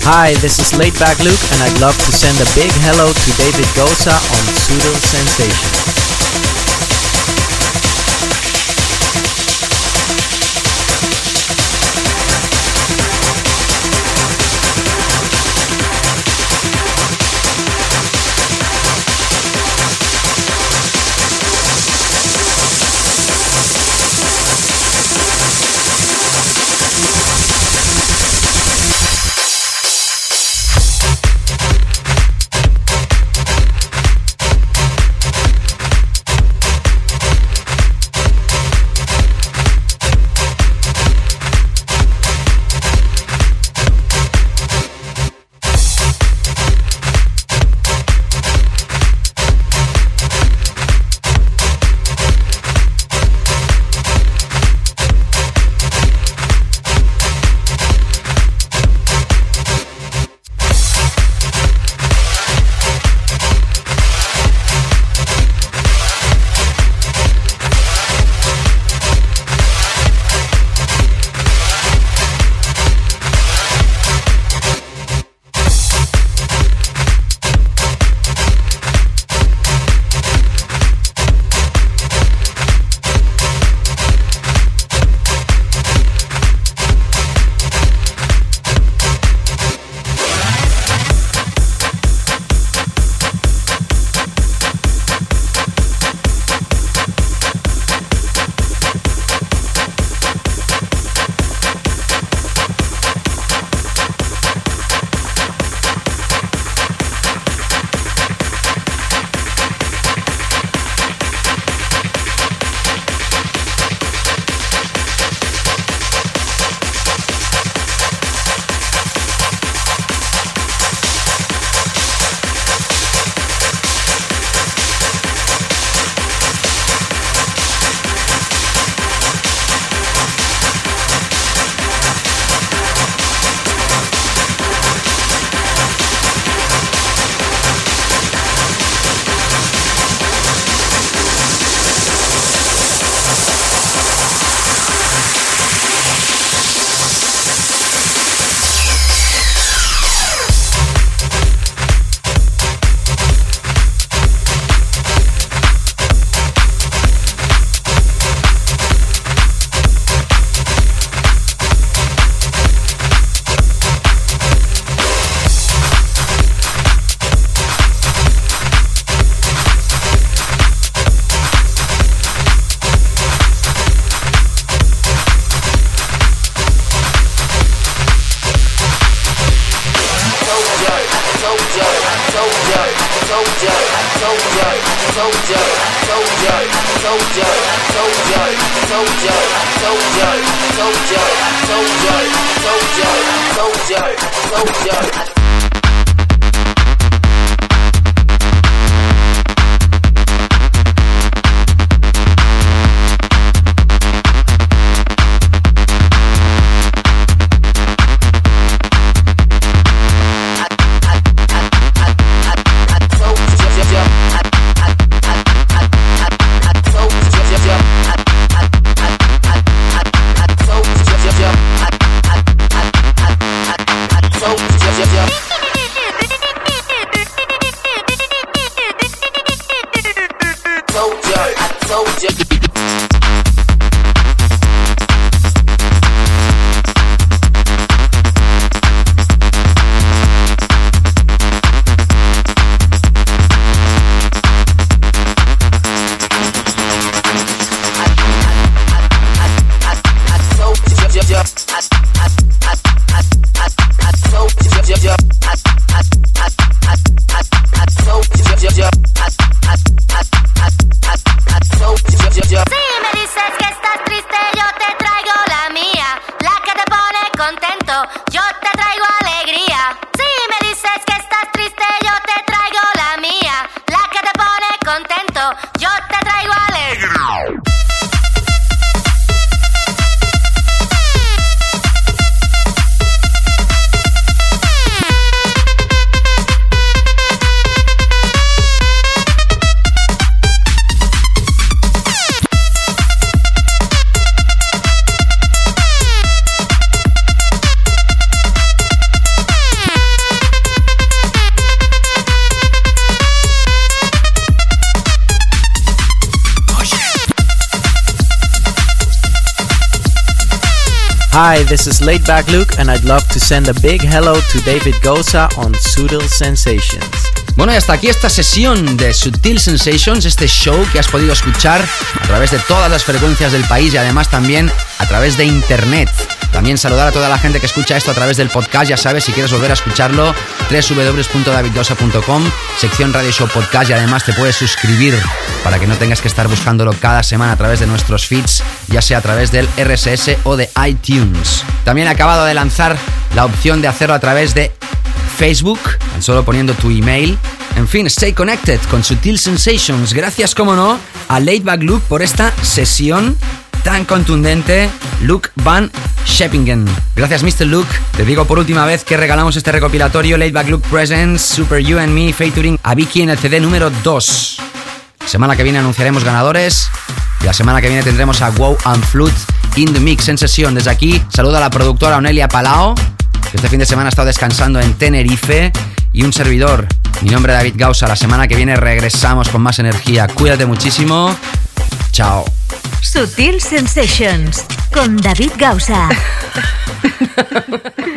Hi, this is Laid Back Luke, and I'd love to send a big hello to David Gosa on Pseudo Sensation. Laid Back Luke, and I'd love to send a big hello to David Goza on Subtle Sensations.
Bueno, y hasta aquí esta sesión de Subtil Sensations, este show que has podido escuchar a través de todas las frecuencias del país y además también a través de internet. También saludar a toda la gente que escucha esto a través del podcast, ya sabes, si quieres volver a escucharlo, www.davidgosa.com, sección Radio Show Podcast y además te puedes suscribir para que no tengas que estar buscándolo cada semana a través de nuestros feeds, ya sea a través del RSS o de iTunes. También acabado de lanzar la opción de hacerlo a través de Facebook, tan solo poniendo tu email. En fin, stay connected con Sutil Sensations. Gracias, como no, a Laidback Luke por esta sesión tan contundente, Luke Van Sheppingen. Gracias, Mr. Luke. Te digo por última vez que regalamos este recopilatorio Laidback Luke Presents Super You and Me featuring a Vicky en el CD número 2. La semana que viene anunciaremos ganadores y la semana que viene tendremos a Wow and Flute in the Mix en sesión. Desde aquí saludo a la productora Onelia Palao, que este fin de semana ha estado descansando en Tenerife y un servidor. Mi nombre es David Gausa. La semana que viene regresamos con más energía. Cuídate muchísimo. Chao.
Sutil Sensations con David Gausa. *laughs*